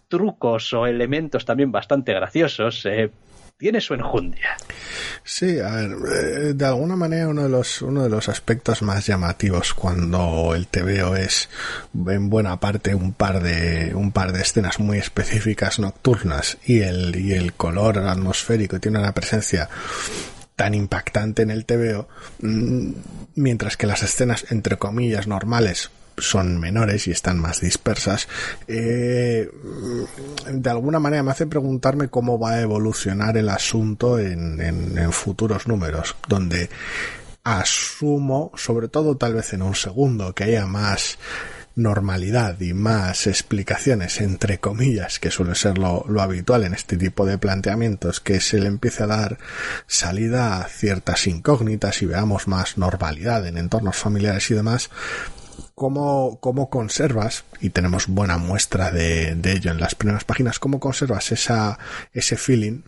trucos o elementos también bastante graciosos tiene su enjundia. Sí, a ver, eh, de alguna manera uno de los uno de los aspectos más llamativos cuando el TVO es en buena parte un par de un par de escenas muy específicas nocturnas y el y el color atmosférico tiene una presencia tan impactante en el TVO, mm, mientras que las escenas entre comillas normales son menores y están más dispersas, eh, de alguna manera me hace preguntarme cómo va a evolucionar el asunto en, en futuros números, donde asumo, sobre todo tal vez en un segundo, que haya más normalidad y más explicaciones, entre comillas, que suele ser lo, lo, habitual en este tipo de planteamientos, que se le empiece a dar salida a ciertas incógnitas y veamos más normalidad en entornos familiares y demás, cómo, cómo conservas, y tenemos buena muestra de, de ello en las primeras páginas, cómo conservas esa, ese feeling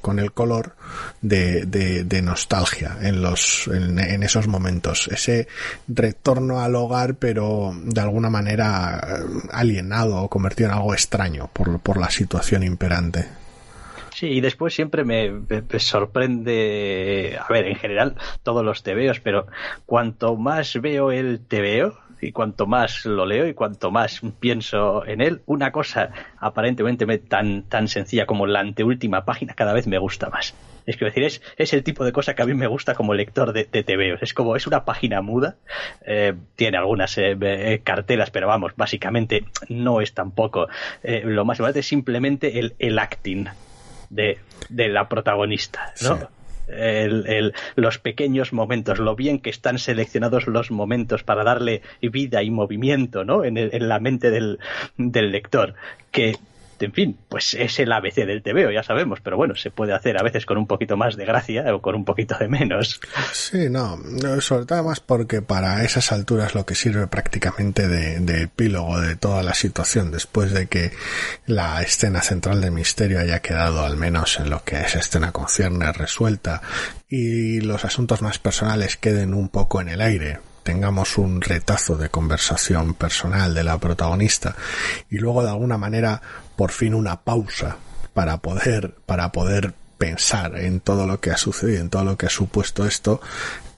con el color de, de, nostalgia en los en, esos momentos. Ese retorno al hogar pero de alguna manera eh, alienado o convertido en algo extraño por, por la situación imperante. Sí, y después siempre me, sorprende, a ver, en general todos los tebeos, pero cuanto más veo el tebeo, y cuanto más lo leo y cuanto más pienso en él, una cosa aparentemente tan, tan sencilla como la anteúltima página cada vez me gusta más. Es que decir, es, es el tipo de cosa que a mí me gusta como lector de, de TVOs. Es como, es una página muda, eh, tiene algunas eh, eh, cartelas, pero vamos, básicamente no es tampoco. lo más importante es simplemente el, el acting de, de la protagonista, ¿no? El, los pequeños momentos, lo bien que están seleccionados los momentos para darle vida y movimiento ¿no? en, en la mente del, del lector, que en fin, pues es el ABC del TVO, ya sabemos, pero bueno, se puede hacer a veces con un poquito más de gracia o con un poquito de menos. Sí, no, sobre todo más porque para esas alturas lo que sirve prácticamente de, de epílogo de toda la situación, después de que la escena central de misterio haya quedado al menos en lo que esa escena concierne resuelta y los asuntos más personales queden un poco en el aire, tengamos un retazo de conversación personal de la protagonista y luego de alguna manera por fin una pausa para poder para poder pensar en todo lo que ha sucedido en todo lo que ha supuesto esto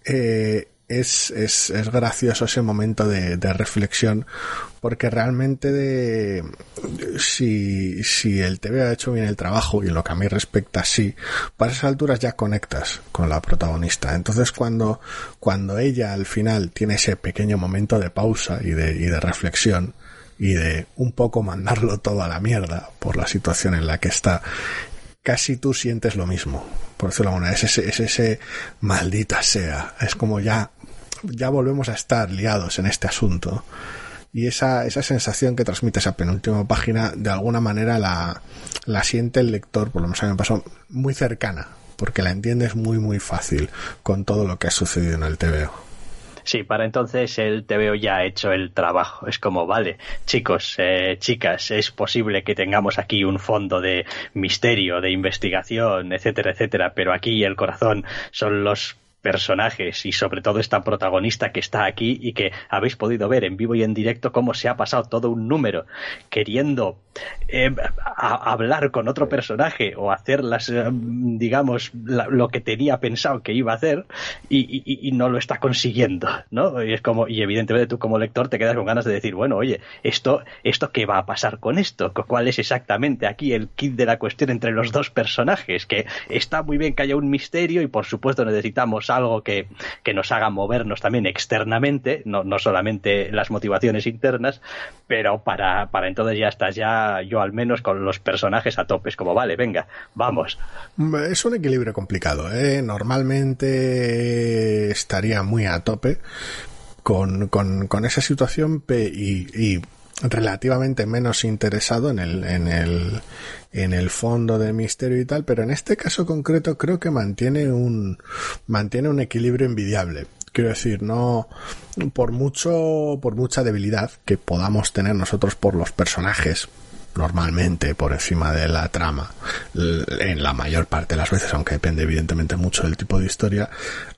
eh, es, es, es gracioso ese momento de, de reflexión porque realmente de, si, si el TV ha hecho bien el trabajo y en lo que a mí respecta sí, para esas alturas ya conectas con la protagonista. Entonces cuando, cuando ella al final tiene ese pequeño momento de pausa y de, y de reflexión y de un poco mandarlo todo a la mierda por la situación en la que está, casi tú sientes lo mismo. Por decirlo de alguna es ese, es ese maldita sea. Es como ya, ya volvemos a estar liados en este asunto. Y esa, esa sensación que transmite esa penúltima página, de alguna manera la, la siente el lector, por lo menos a mí me pasó, muy cercana, porque la entiendes muy, muy fácil con todo lo que ha sucedido en el TVO. Sí, para entonces el TVO ya ha hecho el trabajo. Es como, vale, chicos, eh, chicas, es posible que tengamos aquí un fondo de misterio, de investigación, etcétera, etcétera, pero aquí el corazón son los personajes y sobre todo esta protagonista que está aquí y que habéis podido ver en vivo y en directo cómo se ha pasado todo un número queriendo eh, hablar con otro personaje o hacer las eh, digamos lo que tenía pensado que iba a hacer y, no lo está consiguiendo no y es como y evidentemente tú como lector te quedas con ganas de decir bueno oye esto esto qué va a pasar con esto cuál es exactamente aquí el kit de la cuestión entre los dos personajes que está muy bien que haya un misterio y por supuesto necesitamos algo que, nos haga movernos también externamente, no, no solamente las motivaciones internas, pero para, para entonces ya estás ya yo al menos con los personajes a tope, es como vale, venga, vamos. Es un equilibrio complicado, ¿eh? normalmente estaría muy a tope con, con, con esa situación y, y relativamente menos interesado en el, en el, en el fondo del misterio y tal, pero en este caso concreto creo que mantiene un, mantiene un equilibrio envidiable. Quiero decir, no, por mucho, por mucha debilidad que podamos tener nosotros por los personajes, normalmente por encima de la trama en la mayor parte de las veces, aunque depende evidentemente mucho del tipo de historia.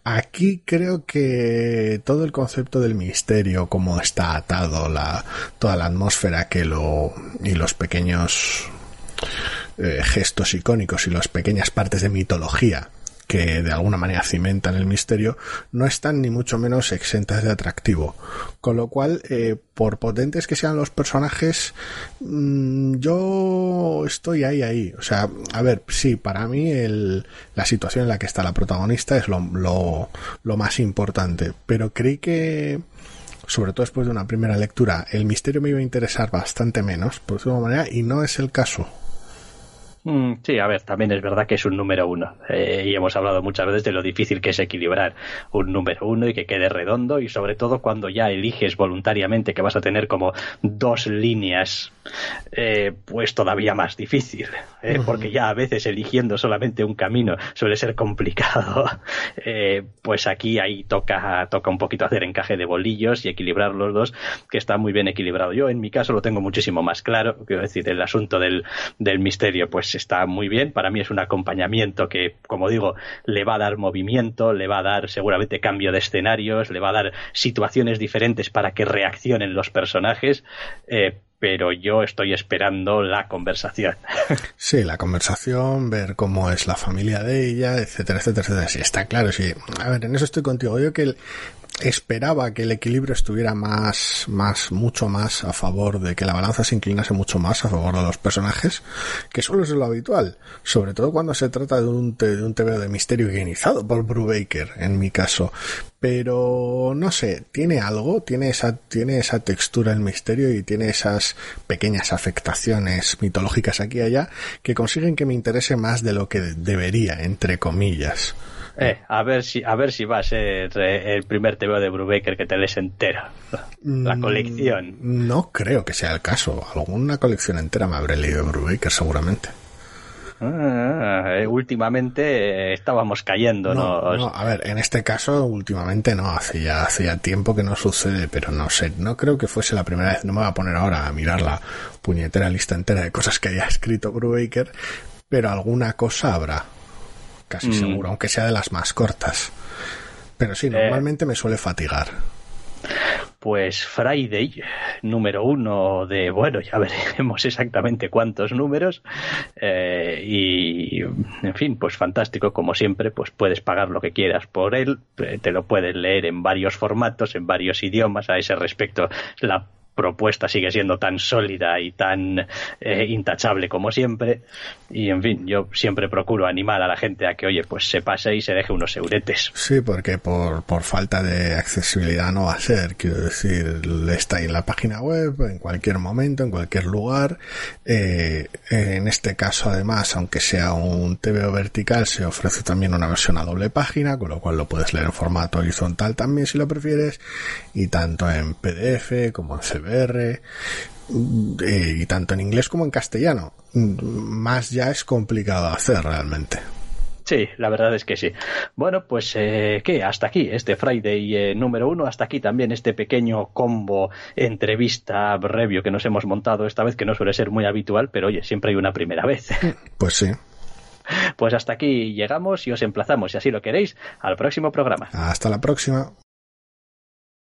Aquí creo que todo el concepto del misterio, cómo está atado la, toda la atmósfera que lo, y los pequeños eh, gestos icónicos y las pequeñas partes de mitología que de alguna manera cimentan el misterio, no están ni mucho menos exentas de atractivo. Con lo cual, eh, por potentes que sean los personajes, mm, yo estoy ahí, ahí. O sea, a ver, sí, para mí el, la situación en la que está la protagonista es lo, lo, más importante, pero creí que sobre todo después de una primera lectura, el misterio me iba a interesar bastante menos, por decirlo manera, y no es el caso. Mm, sí, a ver, también es verdad que es un número uno. Eh, y hemos hablado muchas veces de lo difícil que es equilibrar un número uno y que quede redondo. Y sobre todo cuando ya eliges voluntariamente que vas a tener como dos líneas, eh, pues todavía más difícil. Eh, porque ya a veces eligiendo solamente un camino suele ser complicado. pues aquí ahí toca, toca un poquito hacer encaje de bolillos y equilibrar los dos, que está muy bien equilibrado. Yo en mi caso lo tengo muchísimo más claro. Quiero decir, el asunto del, del misterio, pues está muy bien. Para mí es un acompañamiento que, como digo, le va a dar movimiento, le va a dar seguramente cambio de escenarios, le va a dar situaciones diferentes para que reaccionen los personajes. Eh, pero yo estoy esperando la conversación. Sí, la conversación, ver cómo es la familia de ella, etcétera, etcétera, etcétera. Sí, está claro, sí. A ver, en eso estoy contigo. Yo que esperaba que el equilibrio estuviera más, más, mucho más a favor de que la balanza se inclinase mucho más a favor de los personajes, que suele ser lo habitual, sobre todo cuando se trata de un, de un TV de misterio guionizado por Brubaker, en mi caso. Pero no sé, tiene algo, tiene esa, tiene esa textura el misterio y tiene esas pequeñas afectaciones mitológicas aquí y allá que consiguen que me interese más de lo que debería, entre comillas. Eh, a ver si a ver si va a ser eh, el primer TVO de Brubaker que te lees entero. La mm, colección. No creo que sea el caso. Alguna colección entera me habré leído de Brubaker seguramente. Ah, eh, últimamente estábamos cayendo, no, ¿no? a ver, en este caso últimamente no, hace ya, hace ya tiempo que no sucede, pero no sé, no creo que fuese la primera vez, no me voy a poner ahora a mirar la puñetera lista entera de cosas que haya escrito Brubaker, pero alguna cosa habrá casi mm. seguro, aunque sea de las más cortas. Pero sí, eh. normalmente me suele fatigar. pues Friday, número uno de, bueno, ya veremos exactamente cuántos números. Eh, y, en fin, pues fantástico, como siempre, pues puedes pagar lo que quieras por él, eh, te lo puedes leer en varios formatos, en varios idiomas. A ese respecto, la propuesta sigue siendo tan sólida y tan eh, intachable como siempre. Y en fin, yo siempre procuro animar a la gente a que, oye, pues se pase y se deje unos euretes. Sí, porque por, por falta de accesibilidad no va a ser. Quiero decir, está ahí en la página web, en cualquier momento, en cualquier lugar. Eh, en este caso, además, aunque sea un TVO vertical, se ofrece también una versión a doble página, con lo cual lo puedes leer en formato horizontal también si lo prefieres. Y tanto en PDF como en CB eh, y tanto en inglés como en castellano. Más ya es complicado hacer realmente. Sí, la verdad es que sí. Bueno, pues eh, ¿qué? Hasta aquí este Friday eh, número uno, hasta aquí también este pequeño combo entrevista review que nos hemos montado esta vez, que no suele ser muy habitual, pero oye, siempre hay una primera vez. Pues sí. Pues hasta aquí llegamos y os emplazamos, si así lo queréis, al próximo programa. Hasta la próxima.